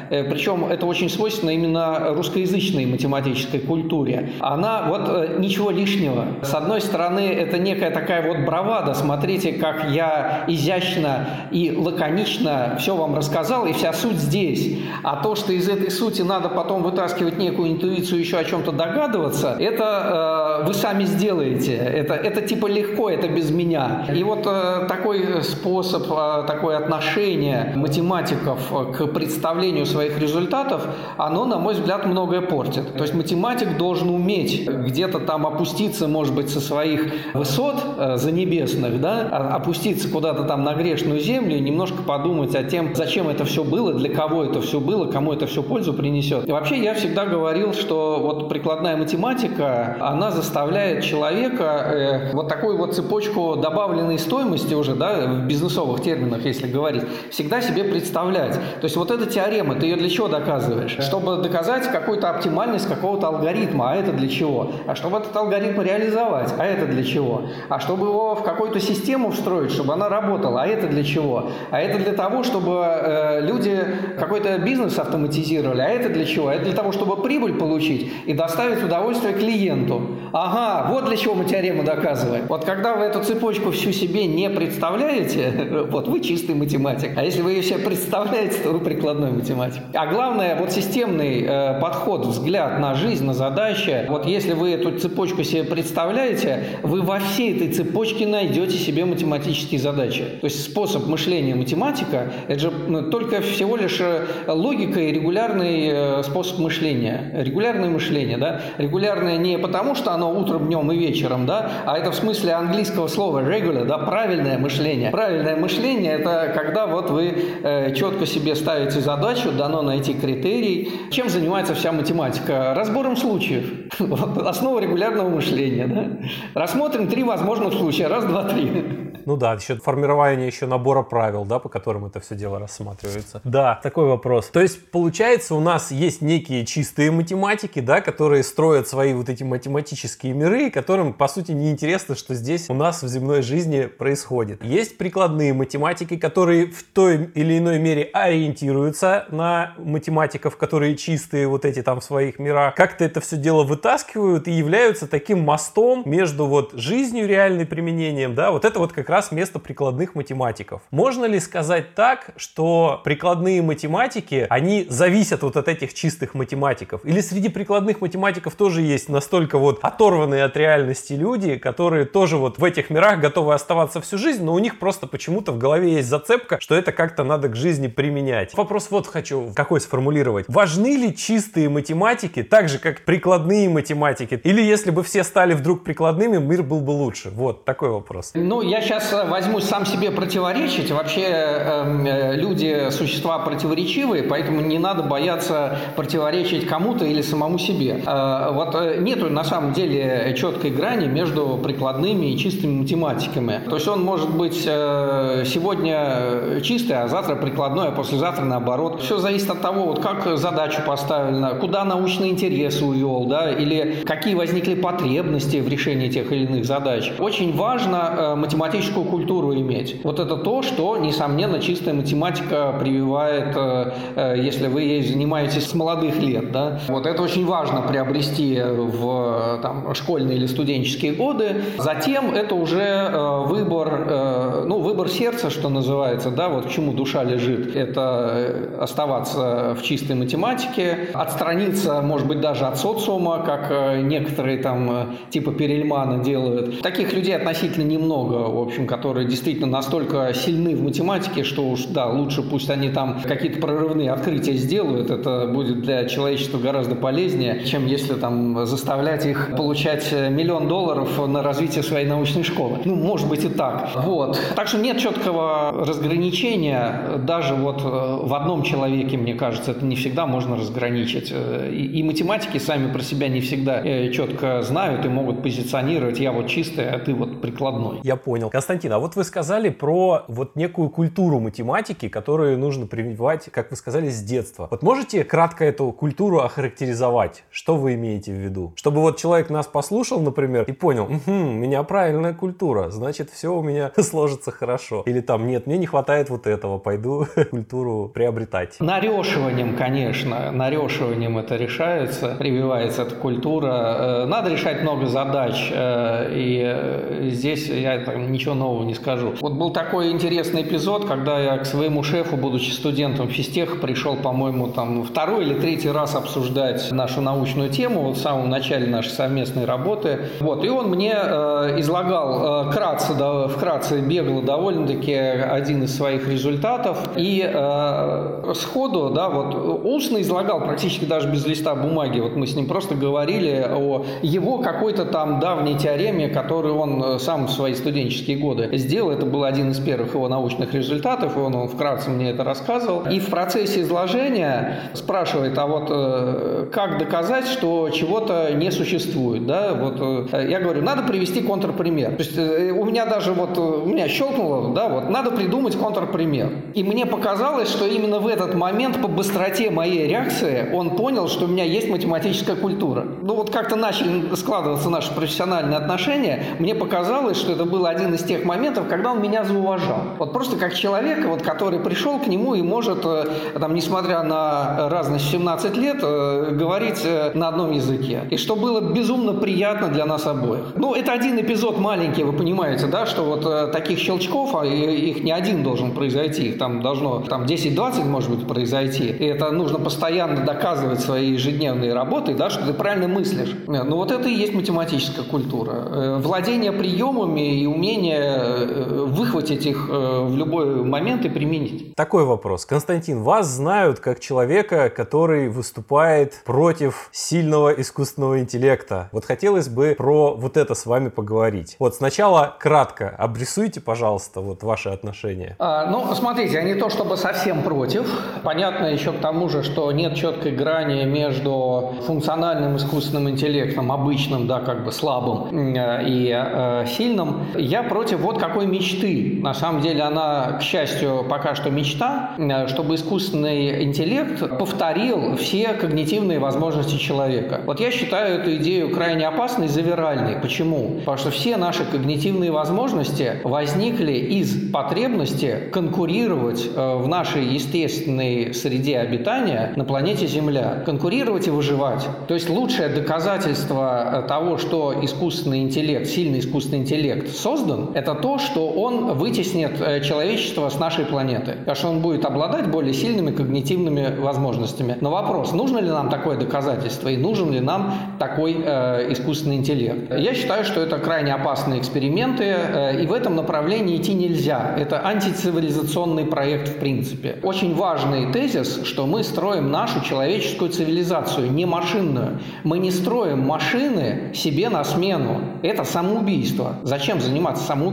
Speaker 2: э, причем это очень свойственно именно русскоязычной математической культуре, она вот э, ничего лишнего. С одной стороны, это некая такая вот бравада. Смотрите, как я изящно и лаконично все вам рассказал, и вся суть здесь. А то, что из этой сути надо потом вытаскивать некую интуицию, еще о чем-то догадываться, это э, вы сами сделаете. Это, это типа легко, это без меня. И вот э, такой способ, э, такое отношение математиков к представлению своих результатов, оно, на мой взгляд, многое портит. То есть математик должен уметь где-то там опуститься, может быть, со своих высот э, за небесных, да, а, опуститься куда-то там на грешную землю и немножко подумать о тем, зачем это все было, для кого это все было, кому это все пользу принесет. И вообще я всегда говорил, что вот прикладная математика, она заставляет человека э, вот такую вот цепочку добавленной стоимости уже, да, в бизнесовых терминах, если говорить, всегда себе представлять. То есть вот эта теорема, ты ее для чего доказываешь? Чтобы доказать какую-то оптимальность какого-то алгоритма, а это для чего? А чтобы этот алгоритм реализовать, а это для чего? А чтобы его в какую-то систему встроить, чтобы она работала, а это для чего? А это для того, чтобы э, люди какой-то бизнес автоматизировали, а это для чего? А это для того, чтобы прибыль получить и доставить удовольствие клиенту. Ага, вот для чего мы теорему доказываем. Вот когда вы эту цепочку всю себе не представляете, вот вы чистый математик. А если вы ее себе представляете, то вы прикладной математик. А главное, вот системный э, подход, взгляд на жизнь, на задачи. Вот если вы эту цепочку себе представляете, вы во всей этой цепочке найдете себе математические задачи. То есть способ мышления математика – это же ну, только всего лишь э, логика и регулярный э, способ мышления. Регулярное мышление, да? Регулярное не потому, что оно утром, днем и вечером, да, а это в смысле английского слова regular, да, правильное мышление. Правильное мышление – это когда вот вы э, четко себе ставите задачу, дано найти критерий. Чем занимается вся математика? Разбором случаев. Вот, основа регулярного мышления. Да? Рассмотрим три возможных случая. Раз, два, три.
Speaker 1: Ну да, еще формирование еще набора правил, да, по которым это все дело рассматривается. Да, такой вопрос. То есть, получается, у нас есть некие чистые математики, да, которые строят свои вот эти математические миры, которым, по сути, не интересно, что здесь у нас в земной жизни происходит. Есть прикладные математики, которые в той или иной мере ориентируются на математиков, которые чистые вот эти там в своих мирах, как-то это все дело вытаскивают и являются таким мостом между вот жизнью реальным применением, да, вот это вот как раз раз место прикладных математиков. Можно ли сказать так, что прикладные математики, они зависят вот от этих чистых математиков? Или среди прикладных математиков тоже есть настолько вот оторванные от реальности люди, которые тоже вот в этих мирах готовы оставаться всю жизнь, но у них просто почему-то в голове есть зацепка, что это как-то надо к жизни применять. Вопрос вот хочу какой сформулировать. Важны ли чистые математики так же, как прикладные математики? Или если бы все стали вдруг прикладными, мир был бы лучше? Вот такой вопрос.
Speaker 2: Ну, я сейчас сейчас возьму сам себе противоречить. Вообще эм, э, люди – существа противоречивые, поэтому не надо бояться противоречить кому-то или самому себе. Э, вот э, нету на самом деле четкой грани между прикладными и чистыми математиками. То есть он может быть э, сегодня чистый, а завтра прикладной, а послезавтра наоборот. Все зависит от того, вот как задачу поставлена, куда научный интерес увел, да, или какие возникли потребности в решении тех или иных задач. Очень важно э, математически математическую культуру иметь. Вот это то, что, несомненно, чистая математика прививает, э, э, если вы ей занимаетесь с молодых лет. Да? Вот это очень важно приобрести в там, школьные или студенческие годы. Затем это уже э, выбор, ну, выбор сердца, что называется, да, вот к чему душа лежит. Это оставаться в чистой математике, отстраниться, может быть, даже от социума, как некоторые там типа Перельмана делают. Таких людей относительно немного, в общем, которые действительно настолько сильны в математике, что уж, да, лучше пусть они там какие-то прорывные открытия сделают, это будет для человечества гораздо полезнее, чем если там заставлять их получать миллион долларов на развитие своей научной школы. Ну, может быть и так. Вот. Так что нет четкого разграничения. Даже вот э, в одном человеке, мне кажется, это не всегда можно разграничить. Э, и, и математики сами про себя не всегда э, четко знают и могут позиционировать. Я вот чистый, а ты вот прикладной.
Speaker 1: Я понял. Константин, а вот вы сказали про вот некую культуру математики, которую нужно прививать, как вы сказали, с детства. Вот можете кратко эту культуру охарактеризовать? Что вы имеете в виду? Чтобы вот человек нас послушал, например, и понял, угу, у меня правильная культура, значит, все у меня сложится хорошо. Или там, нет, мне не хватает вот этого, пойду культуру приобретать.
Speaker 2: Нарешиванием, конечно, нарешиванием это решается, прививается эта культура. Э, надо решать много задач, э, и э, здесь я там, ничего нового не скажу. Вот был такой интересный эпизод, когда я к своему шефу, будучи студентом физтеха, пришел, по-моему, там второй или третий раз обсуждать нашу научную тему вот в самом начале нашей совместной работы. Вот, и он мне э, излагал э, кратце, да, вкратце бегло довольно-таки один из своих результатов. И э, сходу, да, вот устно излагал практически даже без листа бумаги. Вот мы с ним просто говорили о его какой-то там давней теореме, которую он э, сам в свои студенческие годы сделал. Это был один из первых его научных результатов, он, он вкратце мне это рассказывал. И в процессе изложения спрашивает, а вот э, как доказать, что чего-то не существует? Да? Вот, э, я говорю, надо привести контрпример. То есть у меня даже вот, у меня щелкнуло, да, вот, надо придумать контрпример. И мне показалось, что именно в этот момент по быстроте моей реакции он понял, что у меня есть математическая культура. Ну вот как-то начали складываться наши профессиональные отношения, мне показалось, что это был один из тех моментов, когда он меня зауважал. Вот просто как человека, вот, который пришел к нему и может, э, там, несмотря на разность 17 лет, э, говорить э, на одном языке. И что было безумно приятно для нас обоих. Ну, это один эпизод маленький, вы понимаете, да, что вот таких щелчков, а их не один должен произойти, их там должно там 10-20, может быть, произойти. И это нужно постоянно доказывать своей ежедневной работой, да, что ты правильно мыслишь. Ну, вот это и есть математическая культура. Владение приемами и умение выхватить их в любой момент и применить.
Speaker 1: Такой вопрос. Константин, вас знают как человека, который выступает против сильного искусственного интеллекта. Вот хотелось бы про вот это с вами поговорить. Вот сначала кратко обрисуйте, пожалуйста, вот ваши отношения.
Speaker 2: А, ну, смотрите, не то чтобы совсем против. Понятно еще к тому же, что нет четкой грани между функциональным искусственным интеллектом, обычным, да, как бы слабым и э, сильным. Я против вот какой мечты. На самом деле она, к счастью, пока что мечта, э, чтобы искусственный интеллект повторил все когнитивные возможности человека. Вот я считаю эту идею крайне опасной и завиральной. Почему? Потому что все наши когнитивные возможности возникли из потребности конкурировать э, в нашей естественной среде обитания на планете Земля. Конкурировать и выживать. То есть лучшее доказательство э, того, что искусственный интеллект, сильный искусственный интеллект создан, это то, что он вытеснит человечество с нашей планеты. Потому что он будет обладать более сильными когнитивными возможностями. Но вопрос, нужно ли нам такое доказательство и нужен ли нам такой э, искусственный интеллект? Я считаю, что это крайне опасные эксперименты, э, и в этом направлении идти нельзя. Это антицивилизационный проект в принципе. Очень важный тезис, что мы строим нашу человеческую цивилизацию, не машинную. Мы не строим машины себе на смену. Это самоубийство. Зачем заниматься самоубийством?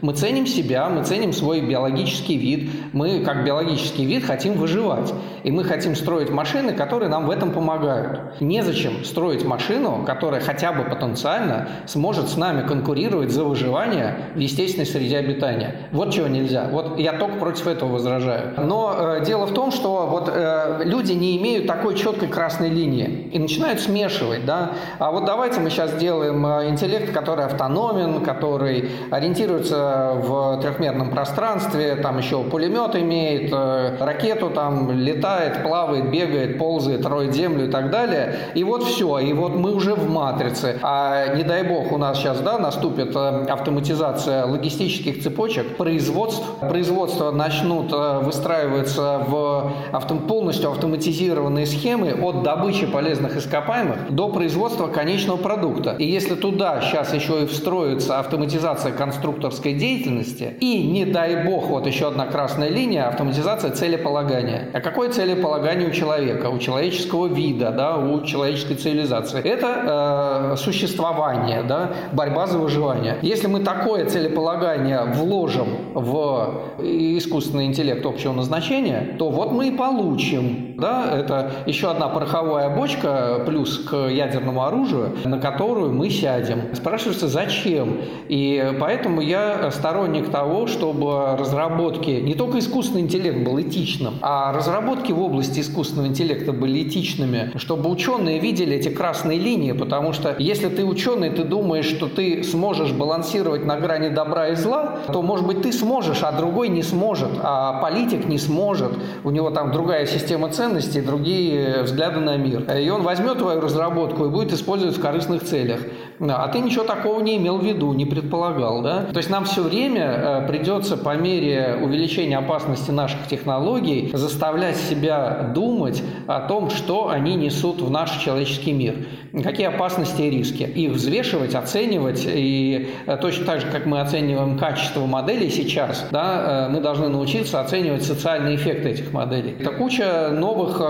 Speaker 2: Мы ценим себя, мы ценим свой биологический вид, мы как биологический вид хотим выживать. И мы хотим строить машины, которые нам в этом помогают. Незачем строить машину, которая хотя бы потенциально сможет с нами конкурировать за выживание в естественной среде обитания. Вот чего нельзя. Вот я только против этого возражаю. Но э, дело в том, что вот э, люди не имеют такой четкой красной линии и начинают смешивать, да. А вот давайте мы сейчас сделаем э, интеллект, который автономен, который ориентируется в трехмерном пространстве, там еще пулемет имеет, э, ракету там летает, плавает, бегает, ползает, роет землю и так далее. И вот все, и вот мы уже в матрице. А не дай бог у нас сейчас, да, наступит э, автоматизация логистических цепочек, производств, производство начнут выстраиваться в авто, полностью автоматизированные схемы от добычи полезных ископаемых до производства конечного продукта. И если туда сейчас еще и встроится автоматизация конструкторской деятельности и, не дай бог, вот еще одна красная линия, автоматизация целеполагания. А какое целеполагание у человека, у человеческого вида, да, у человеческой цивилизации? Это э, существование, да, борьба за выживание. Если мы такое целеполагание вложим в искусственный интеллект общего назначения, то вот мы и получим, да, это еще одна пороховая бочка плюс к ядерному оружию, на которую мы сядем. Спрашивается, зачем? И поэтому я сторонник того, чтобы разработки, не только искусственный интеллект был этичным, а разработки в области искусственного интеллекта были этичными, чтобы ученые видели эти красные линии, потому что если ты ученый, ты думаешь, что ты сможешь балансировать на грани добра и зла, то, может быть, ты сможешь, а другой не сможет, а политик не сможет, у него там другая система ценностей, другие взгляды на мир. И он возьмет твою разработку и будет использовать в корыстных целях. А ты ничего такого не имел в виду, не предполагал, да? То есть нам все время э, придется по мере увеличения опасности наших технологий заставлять себя думать о том, что они несут в наш человеческий мир. Какие опасности и риски. Их взвешивать, оценивать. И э, точно так же, как мы оцениваем качество моделей сейчас, да, э, мы должны научиться оценивать социальные эффекты этих моделей. Это куча новых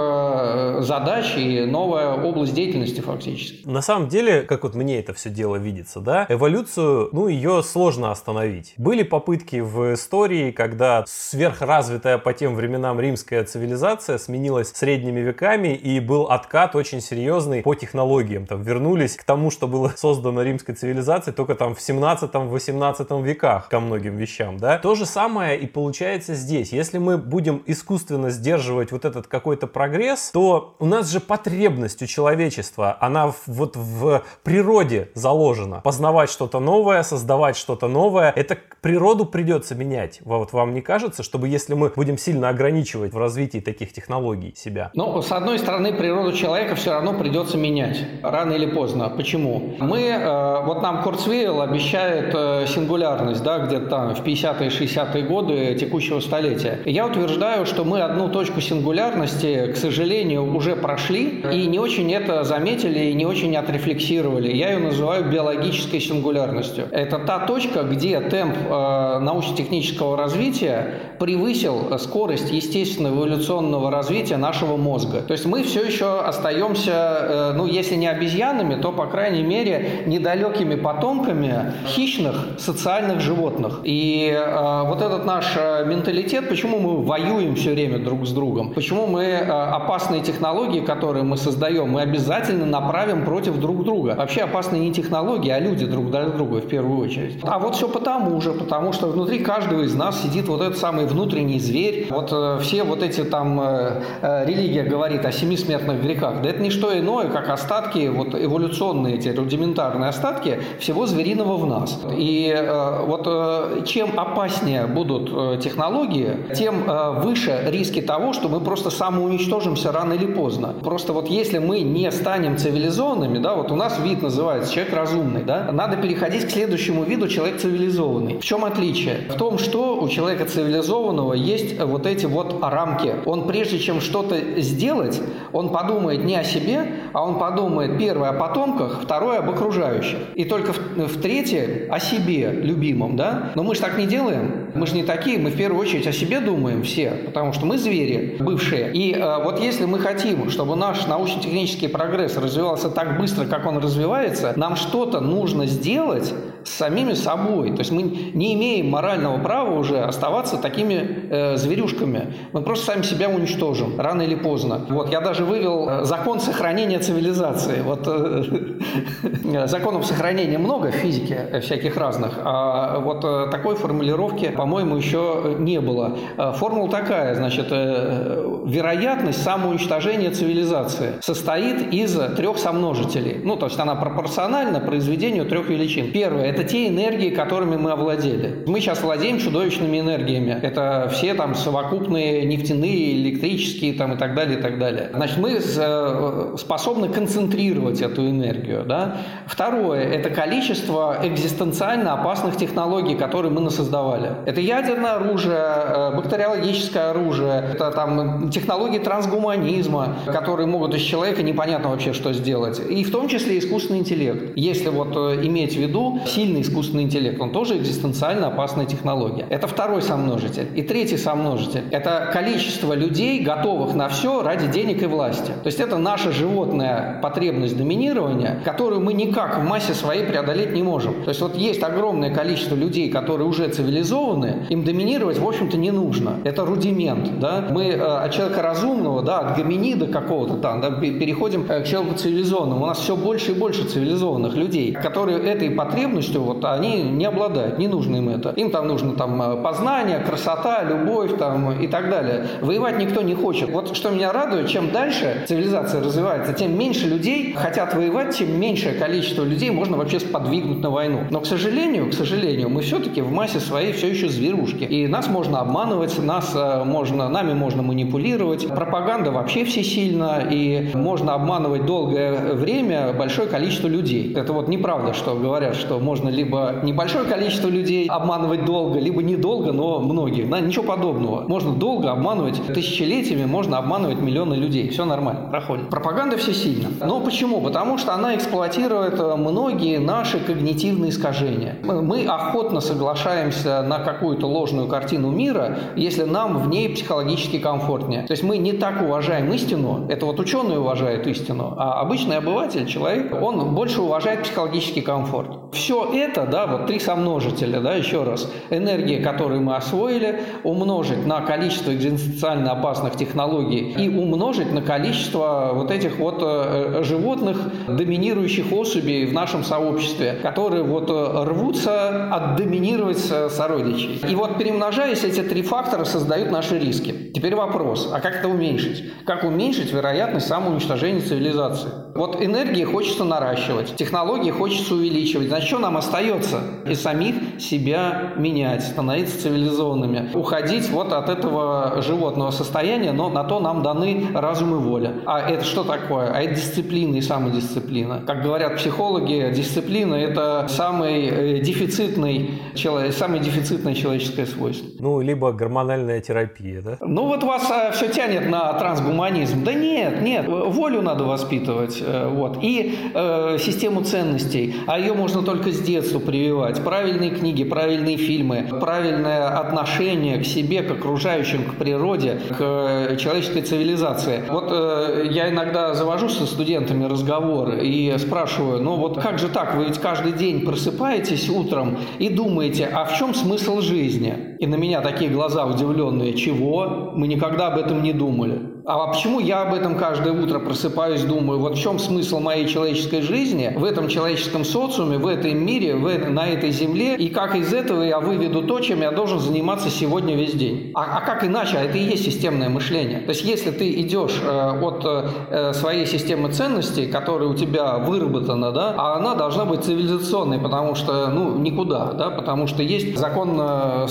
Speaker 2: задач и новая область деятельности фактически.
Speaker 1: На самом деле, как вот мне это все дело видится, да, эволюцию, ну, ее сложно остановить. Были попытки в истории, когда сверхразвитая по тем временам римская цивилизация сменилась средними веками, и был откат очень серьезный по технологиям. Там вернулись к тому, что было создано римской цивилизацией только там в 17-18 веках ко многим вещам, да. То же самое и получается здесь. Если мы будем искусственно сдерживать вот этот какой-то прогресс, то у нас же потребность у человечества, она вот в природе заложено. Познавать что-то новое, создавать что-то новое. Это природу придется менять. Вот вам не кажется, чтобы если мы будем сильно ограничивать в развитии таких технологий себя?
Speaker 2: Ну, с одной стороны, природу человека все равно придется менять. Рано или поздно. Почему? Мы, э, вот нам Курцвейл обещает э, сингулярность, да, где-то там в 50-е, 60-е годы текущего столетия. Я утверждаю, что мы одну точку сингулярности, к сожалению, уже прошли и не очень это заметили и не очень отрефлексировали. Я ее называю называю биологической сингулярностью. Это та точка, где темп э, научно-технического развития превысил скорость естественного эволюционного развития нашего мозга. То есть мы все еще остаемся, э, ну, если не обезьянами, то, по крайней мере, недалекими потомками хищных социальных животных. И э, вот этот наш менталитет, почему мы воюем все время друг с другом, почему мы опасные технологии, которые мы создаем, мы обязательно направим против друг друга. Вообще опасные не технологии, а люди друг для друга в первую очередь. А вот все потому же, потому что внутри каждого из нас сидит вот этот самый внутренний зверь. Вот э, все вот эти там э, э, религия говорит о семи смертных грехах. Да это не что иное, как остатки, вот эволюционные эти рудиментарные остатки всего звериного в нас. И э, вот э, чем опаснее будут э, технологии, тем э, выше риски того, что мы просто самоуничтожимся рано или поздно. Просто вот если мы не станем цивилизованными, да, вот у нас вид называется человек разумный, да, надо переходить к следующему виду человек цивилизованный. В чем отличие? В том, что у человека цивилизованного есть вот эти вот рамки. Он прежде чем что-то сделать, он подумает не о себе, а он подумает первое о потомках, второе об окружающих. И только в, в третье о себе любимом, да? Но мы же так не делаем. Мы же не такие, мы в первую очередь о себе думаем все, потому что мы звери бывшие. И э, вот если мы хотим, чтобы наш научно-технический прогресс развивался так быстро, как он развивается, нам что-то нужно сделать с самими собой. То есть мы не имеем морального права уже оставаться такими э, зверюшками. Мы просто сами себя уничтожим рано или поздно. Вот я даже вывел э, закон сохранения цивилизации. Вот э, законов сохранения много в физике э, всяких разных, а вот такой формулировки, по-моему, еще не было. Формула такая, значит, вероятность самоуничтожения цивилизации состоит из трех сомножителей. Ну, то есть она пропорциональна произведению трех величин. Первое это те энергии, которыми мы овладели. Мы сейчас владеем чудовищными энергиями. Это все там совокупные нефтяные, электрические там и так далее, и так далее. Значит, мы э, способны концентрировать эту энергию. Да? Второе – это количество экзистенциально опасных технологий, которые мы насоздавали. Это ядерное оружие, э, бактериологическое оружие, это там технологии трансгуманизма, которые могут из человека непонятно вообще что сделать. И в том числе искусственный интеллект. Если вот э, иметь в виду сильный искусственный интеллект, он тоже экзистенциально опасная технология. Это второй сомножитель. И третий сомножитель – это количество людей, готовых на все ради денег и власти. То есть это наша животная потребность доминирования, которую мы никак в массе своей преодолеть не можем. То есть вот есть огромное количество людей, которые уже цивилизованы, им доминировать, в общем-то, не нужно. Это рудимент. Да? Мы э, от человека разумного, да, от гоминида какого-то там, да, переходим э, к человеку цивилизованному. У нас все больше и больше цивилизованных людей, которые этой потребностью, вот, они не обладают, не нужно им это. Им там нужно там э, познание, красота, любовь там, и так далее. Воевать никто не хочет. Вот что меня радует, чем дальше цивилизация развивается, тем меньше людей хотят воевать, тем меньшее количество людей можно вообще сподвигнуть на войну. Но, к сожалению, к сожалению, мы все-таки в массе своей все еще зверушки. И нас можно обманывать, нас э, можно, нами можно манипулировать. Пропаганда вообще всесильна, и можно обманывать долгое время большое количество людей. Это вот неправда, что говорят, что можно либо небольшое количество людей обманывать долго, либо недолго, но многих. Да, ничего подобного. Можно долго обманывать тысячелетиями, можно обманывать миллионы людей. Все нормально, проходит. Пропаганда всесильна. Но почему? Потому что она эксплуатирует э, многие наши когнитивные искажения. Мы охотно соглашаемся на какую-то ложную картину мира, если нам в ней психологически комфортнее. То есть мы не так уважаем истину, это вот ученые уважают истину, а обычный обыватель, человек, он больше уважает психологический комфорт. Все это, да, вот три сомножителя, да, еще раз, энергия, которую мы освоили, умножить на количество экзистенциально опасных технологий и умножить на количество вот этих вот э, животных, доминирующих особей в нашем сообществе, которые вот э, рвутся отдоминировать сородичей. И вот перемножаясь, эти три фактора создают наши риски. Теперь вопрос, а как это уменьшить? Как уменьшить вероятность самоуничтожения цивилизации? Вот энергии хочется наращивать, технологии хочется увеличивать. Значит, что нам остается? И самих себя менять, становиться цивилизованными, уходить вот от этого животного состояния, но на то нам даны разум и воля. А это что такое? А это дисциплина и самодисциплина. Как говорят психологи, дисциплина – это самый э, дефицитный, самое дефицитное человеческое свойство.
Speaker 1: Ну, либо гормональная терапия, да?
Speaker 2: Ну, вот вас а, все тянет на трансгуманизм. Да нет, нет, волю надо воспитывать. Э, вот. И э, систему ценностей. А ее можно только с детства прививать. Правильные книги, правильные фильмы, правильное отношение к себе, к окружающим, к природе, к э, человеческой цивилизации. Вот э, я иногда завожу со студентами разговоры и спрашиваю, ну вот как же так, вы ведь каждый день просыпаетесь утром и думаете, а в чем смысл жизни? И на меня такие глаза удивленные, чего? Мы никогда об этом не думали. А почему я об этом каждое утро просыпаюсь, думаю, вот в чем смысл моей человеческой жизни, в этом человеческом социуме, в этом мире, в, на этой земле, и как из этого я выведу то, чем я должен заниматься сегодня весь день. А, а как иначе? А это и есть системное мышление. То есть если ты идешь э, от э, своей системы ценностей, которая у тебя выработана, да, а она должна быть цивилизационной, потому что, ну, никуда, да, потому что есть закон э,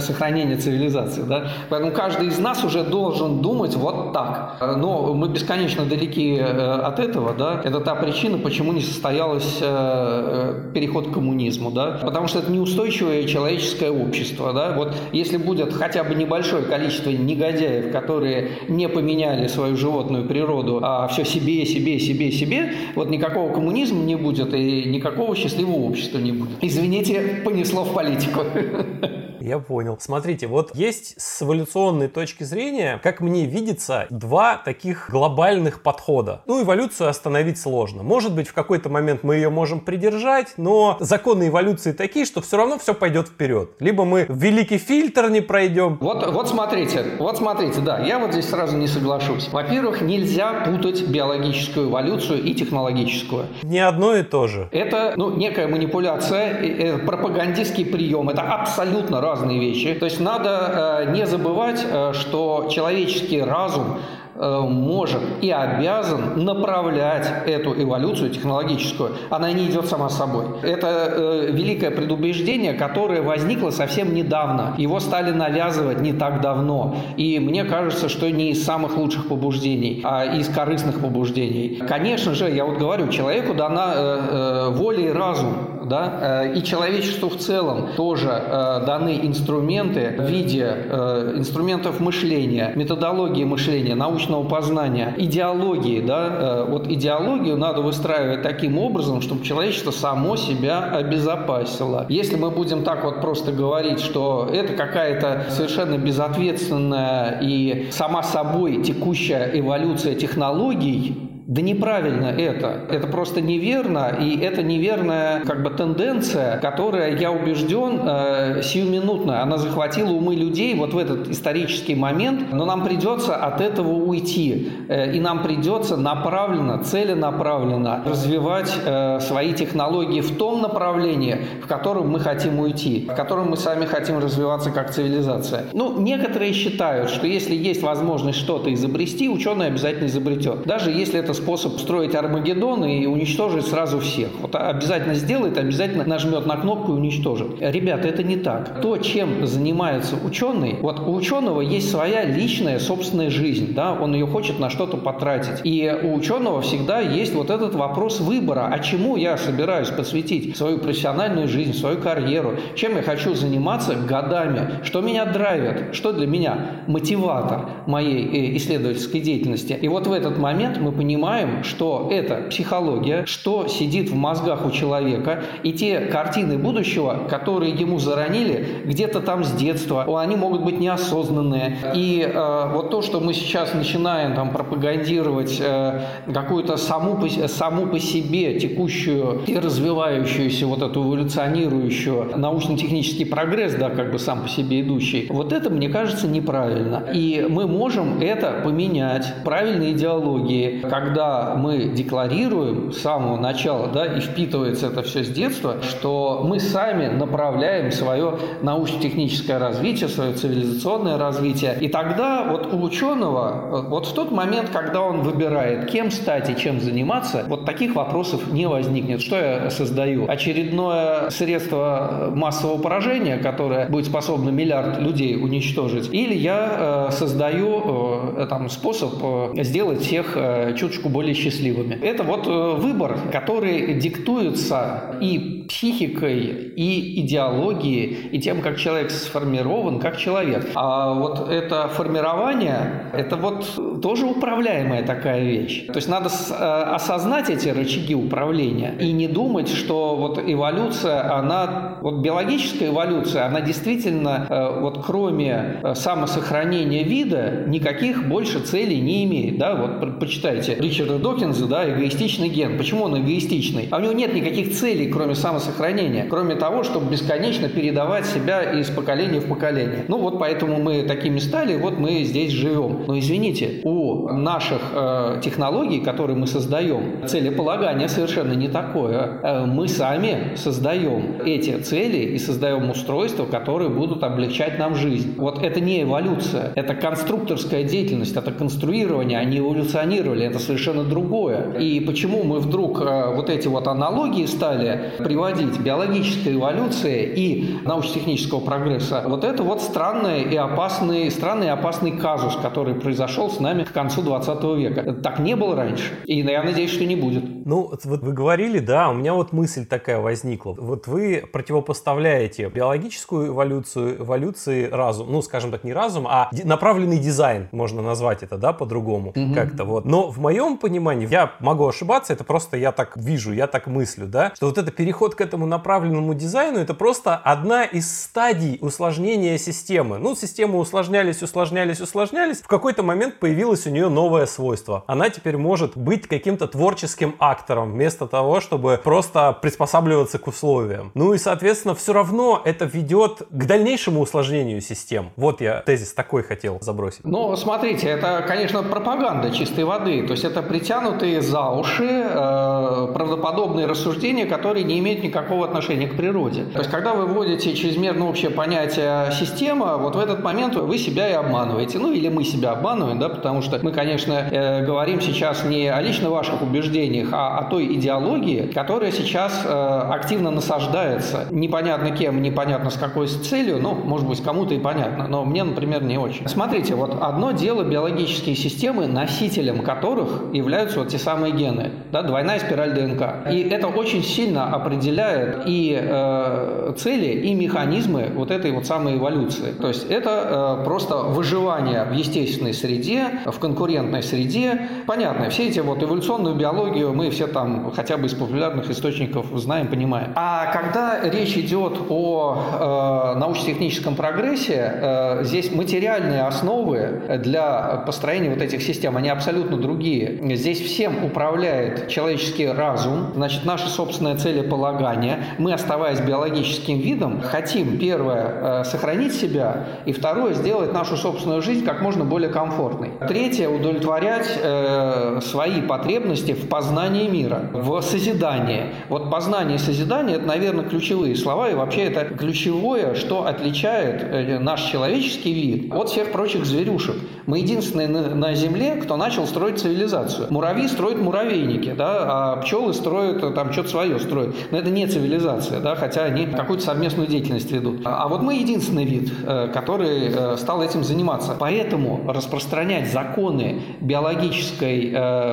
Speaker 2: сохранения цивилизации, да. Поэтому каждый из нас уже должен думать вот так. Но мы бесконечно далеки э, от этого, да. Это та причина, почему не состоялось э, э, переход к коммунизму, да. Потому что это неустойчивое человеческое общество, да. Вот если будет хотя бы небольшое количество негодяев, которые не поменяли свою животную природу, а все себе, себе, себе, себе, вот никакого коммунизма не будет и никакого счастливого общества не будет. Извините, понесло в политику.
Speaker 1: Я понял. Смотрите, вот есть с эволюционной точки зрения, как мне видится, два таких глобальных подхода. Ну, эволюцию остановить сложно. Может быть, в какой-то момент мы ее можем придержать, но законы эволюции такие, что все равно все пойдет вперед. Либо мы великий фильтр не пройдем.
Speaker 2: Вот, вот смотрите, вот смотрите, да, я вот здесь сразу не соглашусь. Во-первых, нельзя путать биологическую эволюцию и технологическую.
Speaker 1: Не одно и то же.
Speaker 2: Это, ну, некая манипуляция, э, пропагандистский прием. Это абсолютно разные разные вещи. То есть надо не забывать, что человеческий разум Э, может и обязан направлять эту эволюцию технологическую. Она не идет сама собой. Это э, великое предубеждение, которое возникло совсем недавно. Его стали навязывать не так давно. И мне кажется, что не из самых лучших побуждений, а из корыстных побуждений. Конечно же, я вот говорю, человеку дана э, э, воля и разум да, э, и человечеству в целом тоже э, даны инструменты в виде э, инструментов мышления, методологии мышления, научного познания, идеологии, да, вот идеологию надо выстраивать таким образом, чтобы человечество само себя обезопасило. Если мы будем так вот просто говорить, что это какая-то совершенно безответственная и сама собой текущая эволюция технологий, да неправильно это. Это просто неверно, и это неверная как бы тенденция, которая, я убежден, э, сиюминутная. Она захватила умы людей вот в этот исторический момент, но нам придется от этого уйти. Э, и нам придется направленно, целенаправленно развивать э, свои технологии в том направлении, в котором мы хотим уйти, в котором мы сами хотим развиваться как цивилизация. Ну, некоторые считают, что если есть возможность что-то изобрести, ученый обязательно изобретет. Даже если это способ строить Армагеддон и уничтожить сразу всех. Вот обязательно сделает, обязательно нажмет на кнопку и уничтожит. Ребята, это не так. То, чем занимается ученый, вот у ученого есть своя личная собственная жизнь, да, он ее хочет на что-то потратить. И у ученого всегда есть вот этот вопрос выбора, а чему я собираюсь посвятить свою профессиональную жизнь, свою карьеру, чем я хочу заниматься годами, что меня драйвит, что для меня мотиватор моей э, исследовательской деятельности. И вот в этот момент мы понимаем, понимаем, что это психология, что сидит в мозгах у человека, и те картины будущего, которые ему заронили, где-то там с детства, они могут быть неосознанные. И э, вот то, что мы сейчас начинаем там пропагандировать э, какую-то саму, саму по себе текущую и развивающуюся вот эту эволюционирующую научно-технический прогресс, да, как бы сам по себе идущий, вот это, мне кажется, неправильно. И мы можем это поменять. Правильные идеологии, когда когда мы декларируем с самого начала, да, и впитывается это все с детства, что мы сами направляем свое научно-техническое развитие, свое цивилизационное развитие. И тогда вот у ученого, вот в тот момент, когда он выбирает, кем стать и чем заниматься, вот таких вопросов не возникнет. Что я создаю? Очередное средство массового поражения, которое будет способно миллиард людей уничтожить? Или я э, создаю э, там, способ э, сделать всех чуточку более счастливыми. Это вот э, выбор, который диктуется и психикой, и идеологией, и тем, как человек сформирован как человек. А вот это формирование, это вот тоже управляемая такая вещь. То есть надо э, осознать эти рычаги управления и не думать, что вот эволюция, она, вот биологическая эволюция, она действительно, э, вот кроме самосохранения вида, никаких больше целей не имеет. Да? Вот почитайте Ричарда Докинза, да, эгоистичный ген. Почему он эгоистичный? А у него нет никаких целей, кроме самосохранения, кроме того, чтобы бесконечно передавать себя из поколения в поколение. Ну вот поэтому мы такими стали, вот мы здесь живем. Но извините, у наших э, технологий, которые мы создаем, целеполагание совершенно не такое. Э, мы сами создаем эти цели и создаем устройства, которые будут облегчать нам жизнь. Вот это не эволюция, это конструкторская деятельность, это конструирование, они эволюционировали, это совершенно совершенно другое. И почему мы вдруг э, вот эти вот аналогии стали приводить биологической эволюции и научно-технического прогресса, вот это вот странный и опасный, странный и опасный казус, который произошел с нами к концу 20 века. Так не было раньше. И я надеюсь, что не будет.
Speaker 1: Ну, вот вы говорили, да, у меня вот мысль такая возникла. Вот вы противопоставляете биологическую эволюцию эволюции разум, ну, скажем так, не разум, а направленный дизайн, можно назвать это, да, по-другому угу. как-то вот. Но в моем моем понимании, я могу ошибаться, это просто я так вижу, я так мыслю, да, что вот это переход к этому направленному дизайну, это просто одна из стадий усложнения системы. Ну, системы усложнялись, усложнялись, усложнялись. В какой-то момент появилось у нее новое свойство. Она теперь может быть каким-то творческим актором, вместо того, чтобы просто приспосабливаться к условиям. Ну и, соответственно, все равно это ведет к дальнейшему усложнению систем. Вот я тезис такой хотел забросить.
Speaker 2: Ну, смотрите, это, конечно, пропаганда чистой воды. То есть это это притянутые за уши э, правдоподобные рассуждения, которые не имеют никакого отношения к природе. То есть, когда вы вводите чрезмерно общее понятие система, вот в этот момент вы себя и обманываете. Ну, или мы себя обманываем, да, потому что мы, конечно, э, говорим сейчас не о лично ваших убеждениях, а о той идеологии, которая сейчас э, активно насаждается. Непонятно кем, непонятно с какой целью, ну, может быть, кому-то и понятно, но мне, например, не очень. Смотрите, вот одно дело биологические системы, носителем которых являются вот те самые гены, да, двойная спираль ДНК. И это очень сильно определяет и э, цели, и механизмы вот этой вот самой эволюции. То есть это э, просто выживание в естественной среде, в конкурентной среде. Понятно, все эти вот эволюционную биологию мы все там хотя бы из популярных источников знаем, понимаем. А когда речь идет о э, научно-техническом прогрессе, э, здесь материальные основы для построения вот этих систем, они абсолютно другие. Здесь всем управляет человеческий разум, значит, наше собственное целеполагание. Мы, оставаясь биологическим видом, хотим, первое, э, сохранить себя, и второе, сделать нашу собственную жизнь как можно более комфортной. Третье, удовлетворять э, свои потребности в познании мира, в созидании. Вот познание и созидание – это, наверное, ключевые слова, и вообще это ключевое, что отличает э, наш человеческий вид от всех прочих зверюшек. Мы единственные на, на Земле, кто начал строить цивилизацию. Муравьи строят муравейники, да, а пчелы строят э, там что-то свое строят. Но это не цивилизация, да, хотя они какую-то совместную деятельность ведут. А, вот мы единственный вид, э, который стал этим заниматься. Поэтому распространять законы биологической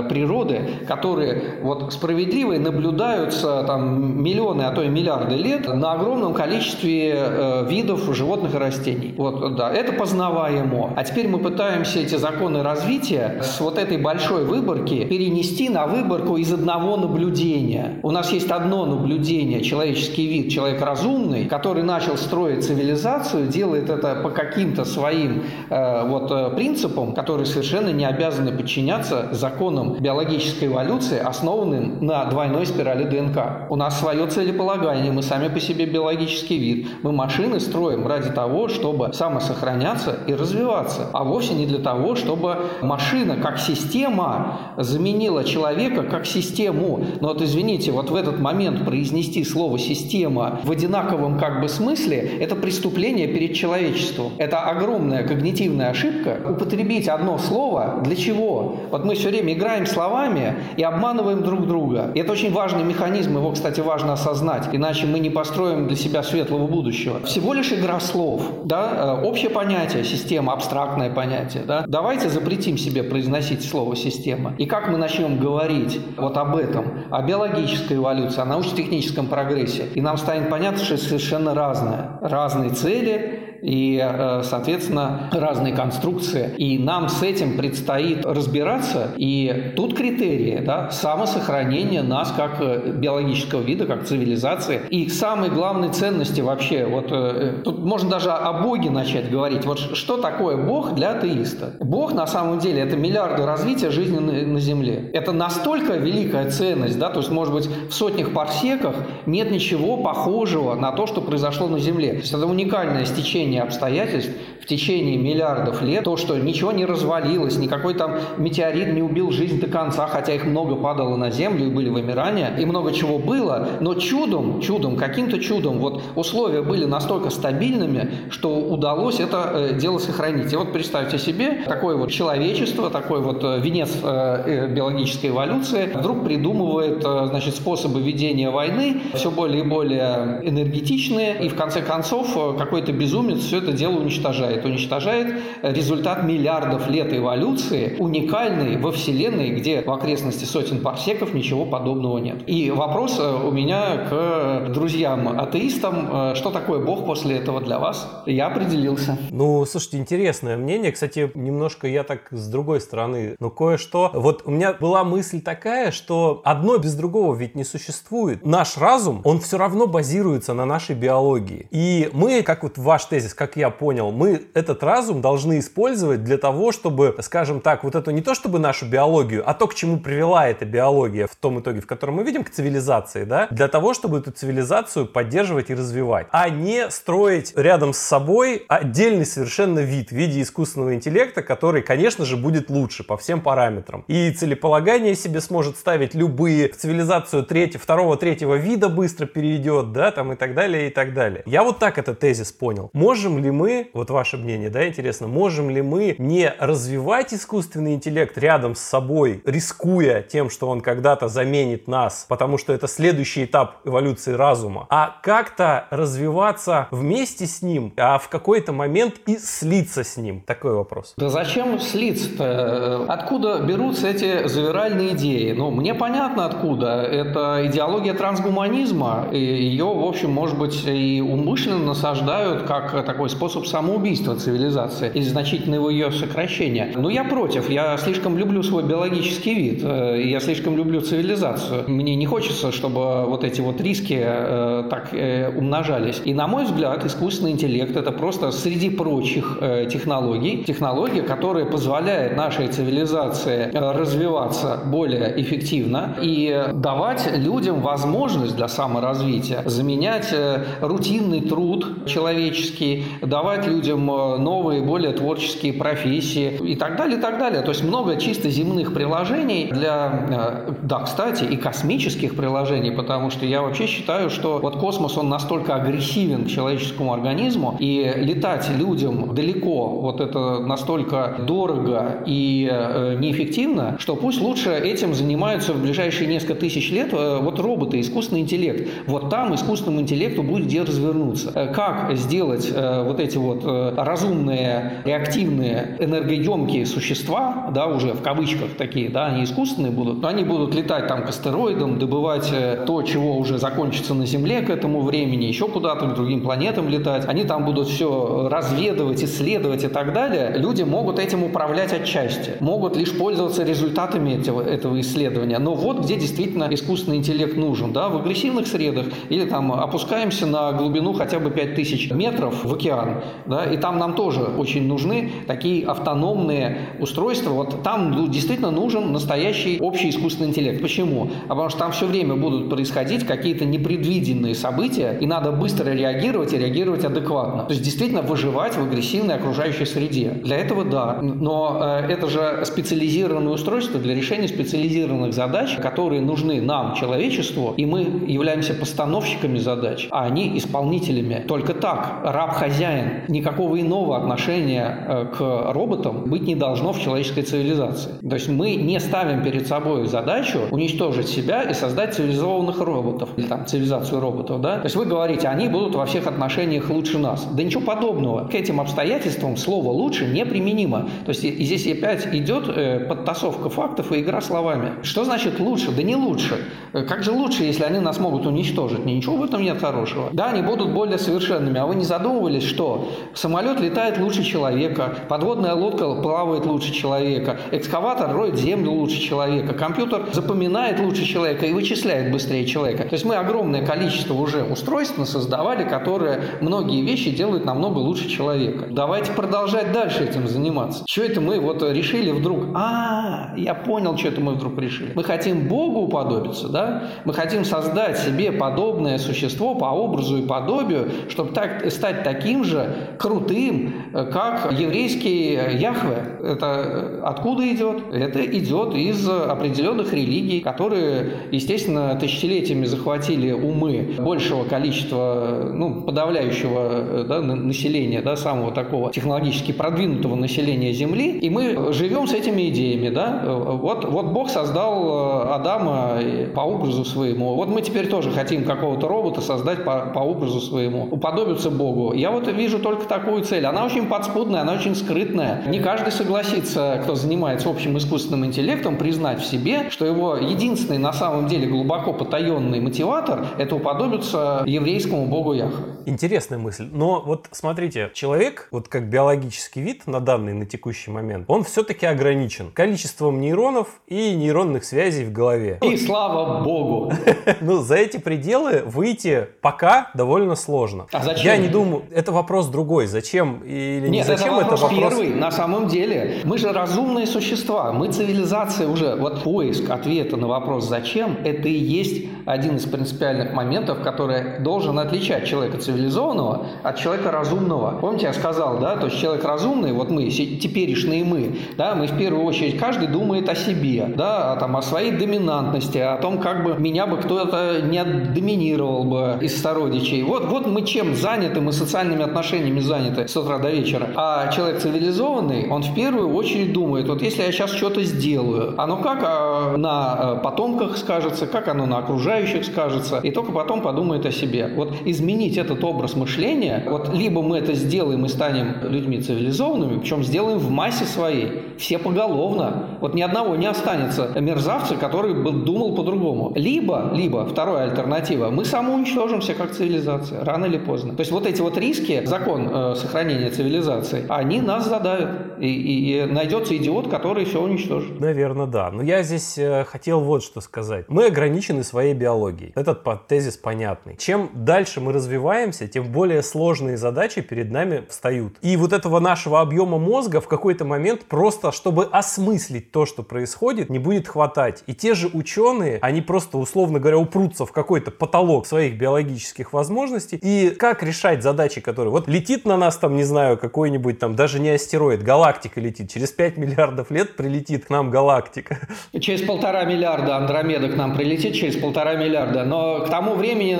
Speaker 2: природы, которые вот справедливые наблюдаются там миллионы, а то и миллиарды лет на огромном количестве видов животных и растений. Вот, да, это познаваемо. А теперь мы пытаемся эти законы развития с вот этой большой выборки перенести на выборку из одного наблюдения. У нас есть одно наблюдение, человеческий вид, человек разумный, который начал строить цивилизацию, делает это по каким-то своим э, вот э, принципам, которые совершенно не обязаны подчиняться законам биологической эволюции, основанным на двойной спирали ДНК. У нас свое целеполагание, мы сами по себе биологический вид. Мы машины строим ради того, чтобы самосохраняться и развиваться, а вовсе не для того, чтобы машина как система заменила человека как систему. Но вот извините, вот в этот момент произнести слово «система» в одинаковом как бы смысле – это преступление перед человечеством. Это огромная когнитивная ошибка. Употребить одно слово для чего? Вот мы все время играем словами и обманываем друг друга. И это очень важный механизм, его, кстати, важно осознать, иначе мы не построим для себя светлого будущего. Всего лишь игра слов, да, э, общее понятие, система, абстрактное понятие, да. Давайте запретим себе произносить слово «система». И как мы начнем говорить вот об этом, о биологической эволюции, о научно-техническом прогрессе, и нам станет понятно, что это совершенно разное. Разные цели, и, э, соответственно, разные конструкции. И нам с этим предстоит разбираться. И тут критерии, да, самосохранение нас как э, биологического вида, как цивилизации. И самой главной ценности вообще, вот э, тут можно даже о Боге начать говорить. Вот что такое Бог для атеиста? Бог на самом деле это миллиарды развития жизни на Земле. Это настолько великая ценность, да, то есть, может быть, в сотнях парсеках нет ничего похожего на то, что произошло на Земле. То есть это уникальное стечение стечение обстоятельств в течение миллиардов лет, то, что ничего не развалилось, никакой там метеорит не убил жизнь до конца, хотя их много падало на Землю и были вымирания, и много чего было, но чудом, чудом, каким-то чудом, вот условия были настолько стабильными, что удалось это э, дело сохранить. И вот представьте себе, такое вот человечество, такой вот э, венец э, биологической эволюции вдруг придумывает, значит, способы ведения войны, все более и более энергетичные, и в конце концов какой-то безумец все это дело уничтожает. Уничтожает результат миллиардов лет эволюции, уникальный во Вселенной, где в окрестности сотен парсеков ничего подобного нет. И вопрос э, у меня к друзьям-атеистам, э, что такое Бог после этого для вас? Я определился.
Speaker 1: Ну, слушайте, интересное мнение. Кстати, немножко я так с другой стороны, ну, кое-что. Вот у меня была мысль такая, что одно без другого ведь не существует. Наш разум, он все равно базируется на нашей биологии. И мы, как вот ваш тезис, как я понял, мы этот разум должны использовать для того, чтобы, скажем так, вот это не то чтобы нашу биологию, а то, к чему привела эта биология в том итоге, в котором мы видим, к цивилизации, да, для того, чтобы эту цивилизацию поддерживать и развивать, а не строить рядом с собой отдельный совершенно вид в виде искусственного интеллекта, который, конечно же, будет лучше по всем параметрам. И целеполагание себе сможет ставить любые, в цивилизацию третьего, второго, третьего вида быстро перейдет, да, там и так далее, и так далее. Я вот так этот тезис понял. Можем ли мы, вот ваше мнение, да, интересно, можем ли мы не развивать искусственный интеллект рядом с собой, рискуя тем, что он когда-то заменит нас, потому что это следующий этап эволюции разума, а как-то развиваться вместе с ним, а в какой-то момент и слиться с ним? Такой вопрос.
Speaker 2: Да зачем слиться-то? Откуда берутся эти завиральные идеи? Ну, мне понятно откуда. Это идеология трансгуманизма. И ее, в общем, может быть, и умышленно насаждают как такой способ самоубийства цивилизации или значительного ее сокращения. Но я против. Я слишком люблю свой биологический вид. Э, я слишком люблю цивилизацию. Мне не хочется, чтобы вот эти вот риски э, так э, умножались. И, на мой взгляд, искусственный интеллект – это просто среди прочих технологий, технология, которая позволяет нашей цивилизации развиваться более эффективно и давать людям возможность для саморазвития, заменять рутинный труд человеческий, давать людям новые, более творческие профессии и так далее, и так далее. То есть много чисто земных приложений для, э, да, кстати, и космических приложений, потому что я вообще считаю, что вот космос, он настолько агрессивен к человеческому организму, и летать людям далеко, вот это настолько дорого и э, неэффективно, что пусть лучше этим занимаются в ближайшие несколько тысяч лет э, вот роботы, искусственный интеллект. Вот там искусственному интеллекту будет где развернуться. Как сделать вот эти вот разумные, реактивные, энергоемкие существа, да, уже в кавычках такие, да, они искусственные будут, но они будут летать там к астероидам, добывать э, то, чего уже закончится на Земле к этому времени, еще куда-то к другим планетам летать. Они там будут все разведывать, исследовать и так далее. Люди могут этим управлять отчасти, могут лишь пользоваться результатами этого, этого исследования. Но вот где действительно искусственный интеллект нужен, да, в агрессивных средах или там опускаемся на глубину хотя бы 5000 метров в океан, да, и там нам тоже очень нужны такие автономные устройства. Вот там ну, действительно нужен настоящий общий искусственный интеллект. Почему? А потому что там все время будут происходить какие-то непредвиденные события, и надо быстро реагировать и реагировать адекватно. То есть действительно выживать в агрессивной окружающей среде. Для этого да. Но э, это же специализированное устройство для решения специализированных задач, которые нужны нам, человечеству, и мы являемся постановщиками задач, а они исполнителями. Только так раб-хозяин. Никакого иного отношения э, к роботам быть не должно в человеческой цивилизации. То есть мы не ставим перед собой задачу уничтожить себя и создать цивилизованных роботов, или там цивилизацию роботов, да? То есть вы говорите, они будут во всех отношениях лучше нас. Да ничего подобного. К этим обстоятельствам слово «лучше» неприменимо. То есть и здесь опять идет э, подтасовка фактов и игра словами. Что значит лучше? Да не лучше. Э, как же лучше, если они нас могут уничтожить? Ничего в этом нет хорошего. Да, они будут более совершенными, а вы не задумывались, что самолет летает лучше человека, подводная лодка плавает лучше человека, экскаватор роет землю лучше человека, компьютер запоминает лучше человека и вычисляет быстрее человека. То есть мы огромное количество уже устройств создавали, которые многие вещи делают намного лучше человека. Давайте продолжать дальше этим заниматься. Что это мы вот решили вдруг? А, я понял, что это мы вдруг решили. Мы хотим Богу уподобиться, да? Мы хотим создать себе подобное существо по образу и подобию, чтобы так, стать таким же крутым, как еврейский Яхве. Это откуда идет? Это идет из определенных религий, которые, естественно, тысячелетиями захватили умы большего количества, ну, подавляющего да, населения, да, самого такого технологически продвинутого населения Земли, и мы живем с этими идеями, да. Вот, вот Бог создал Адама по образу своему. Вот мы теперь тоже хотим какого-то робота создать по, по образу своему, уподобиться Богу. Я вот вижу только такую цель. Она очень подспудная, она очень скрытная. Не каждый согласится, кто занимается общим искусственным интеллектом, признать в себе, что его единственный на самом деле глубоко потаенный мотиватор – это уподобиться еврейскому богу Яхве.
Speaker 1: Интересная мысль. Но вот смотрите, человек, вот как биологический вид на данный, на текущий момент, он все-таки ограничен количеством нейронов и нейронных связей в голове.
Speaker 2: И слава богу!
Speaker 1: Ну, за эти пределы выйти пока довольно сложно.
Speaker 2: А зачем?
Speaker 1: Я не думаю... это вопрос другой. Зачем или
Speaker 2: Нет,
Speaker 1: зачем
Speaker 2: это вопрос,
Speaker 1: это вопрос
Speaker 2: первый. На самом деле, мы же разумные существа. Мы цивилизация уже. Вот поиск ответа на вопрос «зачем» – это и есть один из принципиальных моментов, который должен отличать человека цивилизованного от человека разумного. Помните, я сказал, да, то есть человек разумный, вот мы, теперешние мы, да, мы в первую очередь, каждый думает о себе, да, о, там, о своей доминантности, о том, как бы меня бы кто-то не доминировал бы из сородичей. Вот, вот мы чем заняты, мы социальными отношениями заняты с утра до вечера. А человек цивилизованный, он в первую очередь думает, вот если я сейчас что-то сделаю, оно как а, на э, потомках скажется, как оно на окружающих скажется, и только потом подумает о себе. Вот изменить этот образ мышления, вот либо мы это сделаем и станем людьми цивилизованными, причем сделаем в массе своей, все поголовно. Вот ни одного не останется мерзавца, который бы думал по-другому. Либо, либо, вторая альтернатива, мы самоуничтожимся как цивилизация, рано или поздно. То есть вот эти вот риски, закон э, сохранения цивилизации, они нас задавят. И, и, и найдется идиот, который все уничтожит.
Speaker 1: Наверное, да. Но я здесь э, хотел вот что сказать. Мы ограничены своей биологией. Этот тезис понятный. Чем дальше мы развиваемся, тем более сложные задачи перед нами встают. И вот этого нашего объема мозга в какой-то момент просто, чтобы осмыслить то, что происходит, не будет хватать. И те же ученые, они просто, условно говоря, упрутся в какой-то потолок своих биологических возможностей. И как решать задачи, которые... Вот летит на нас там, не знаю, какой-нибудь там, даже не астероид, галактика летит. Через 5 миллиардов лет прилетит к нам галактика.
Speaker 2: Через полтора миллиарда Андромеда к нам прилетит, через полтора миллиарда. Но к тому времени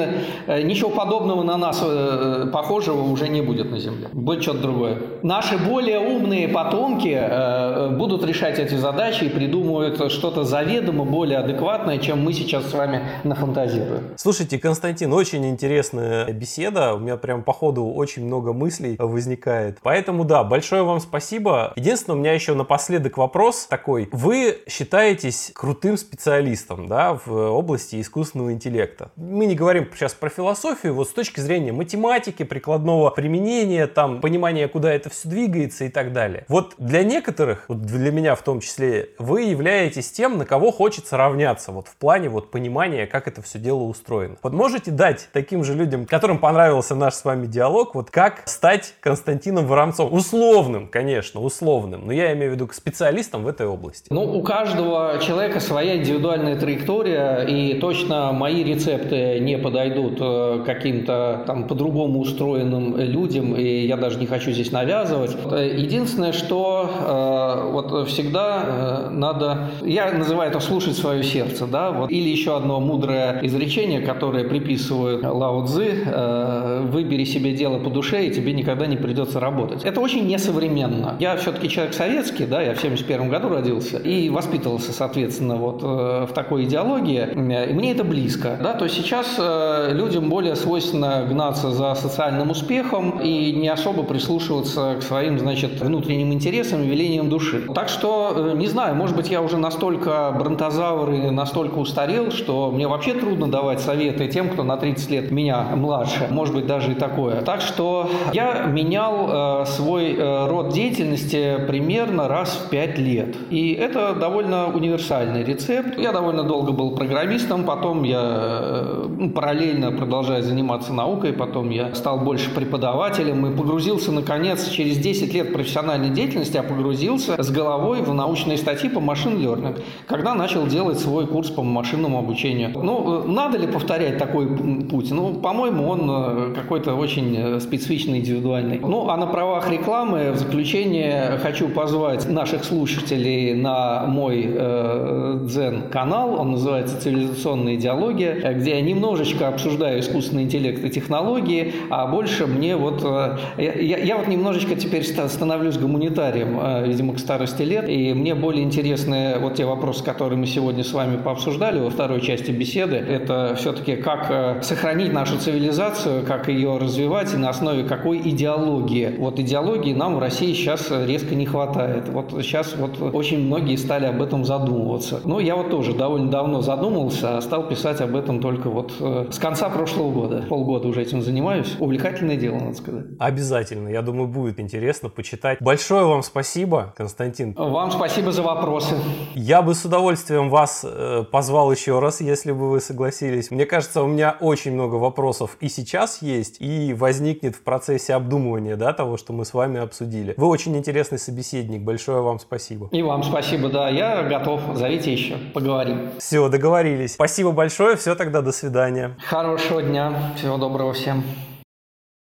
Speaker 2: э, ничего подобного на нас э, похожего уже не будет на Земле. Будет что-то другое. Наши более умные потомки э, будут решать эти задачи и придумывают что-то заведомо более адекватное, чем мы сейчас с вами нафантазируем.
Speaker 1: Слушайте, Константин, очень интересная беседа. У меня прям по ходу очень много мыслей возникает. Поэтому да, большое вам спасибо. Единственное, у меня еще напоследок вопрос такой. Вы считаетесь крутым специалистом да, в области искусственного интеллекта. Мы не говорим сейчас про философию, вот с точки зрения математики, прикладного применения, там, понимания, куда это все двигается и так далее. Вот для некоторых, вот для меня в том числе, вы являетесь тем, на кого хочется равняться, вот в плане вот понимания, как это все дело устроено. Вот можете дать таким же людям, которым понравился наш с вами диалог, вот как стать Константином Воронцом? Условным, конечно, условным, но я имею в виду к специалистам в этой области.
Speaker 2: Ну, у каждого человека своя индивидуальная траектория, и точно мои рецепты не подойдут э, каким-то там по-другому устроенным людям, и я даже не хочу здесь навязывать. Единственное, что э, вот всегда э, надо, я называю это слушать свое сердце, да, вот. или еще одно мудрое изречение, которое приписывают Лао Цзы, э, выбери себе дело по душе, и тебе никогда не придется работать. Это очень несовременно. Я все-таки человек советский, да, я в 71 году родился и воспитывался, соответственно, вот э, в такой идеологии, и мне это близко, да, то есть сейчас э, людям более свойственно гнаться за социальным успехом и не особо прислушиваться к своим, значит, внутренним интересам и велениям души. Так что, не знаю, может быть, я уже настолько бронтозавр и настолько устарел, что мне вообще трудно давать советы тем, кто на 30 лет меня младше. Может быть, даже и такое. Так что я менял э, свой э, род деятельности примерно раз в 5 лет. И это довольно универсальный рецепт. Я довольно долго был программистом, потом я э, ну, параллельно продолжая заниматься наукой, потом я стал больше преподавателем и погрузился, наконец, через 10 лет профессиональной деятельности, я погрузился с головой в научные статьи по машин learning, когда начал делать свой курс по машинному обучению. Ну, э, надо ли повторять такой путь? Ну, по-моему, он э, какой-то очень специфичный, индивидуальный. Ну, а на правах рекламы в заключение хочу позвать наших слушателей на мой э, дзен-канал, он называется «Цивилизационная идеология», где я немножечко обсуждаю искусственный интеллект и технологии, а больше мне вот... Э, я, я вот немножечко теперь становлюсь гуманитарием, э, видимо, к старости лет, и мне более интересны вот те вопросы, которые мы сегодня с вами пообсуждали во второй части беседы. Это все-таки как э, сохранить нашу цивилизацию, как ее развивать и на основе какой идеологии. Вот идеологии нам в России сейчас резко не хватает. Вот сейчас вот очень многие стали об этом задумываться. Ну, я вот тоже довольно давно задумался, а стал писать об этом только вот э, с конца прошлого года. Полгода уже этим занимаюсь. Увлекательное дело, надо сказать.
Speaker 1: Обязательно. Я думаю, будет интересно почитать. Большое вам спасибо, Константин.
Speaker 2: Вам спасибо за вопросы.
Speaker 1: Я бы с удовольствием вас э, позвал еще раз, если бы вы согласились. Мне кажется, у меня очень много вопросов и сейчас есть, и возникнет в процессе обдумывания да, того, что мы с вами обсудили. Вы очень интересный собеседник. Большое вам спасибо.
Speaker 2: И вам спасибо, да. Я готов. Зовите еще. Поговорим.
Speaker 1: Все, договорились. Спасибо большое. Все тогда, до свидания.
Speaker 2: Хорошего дня. Всего доброго всем.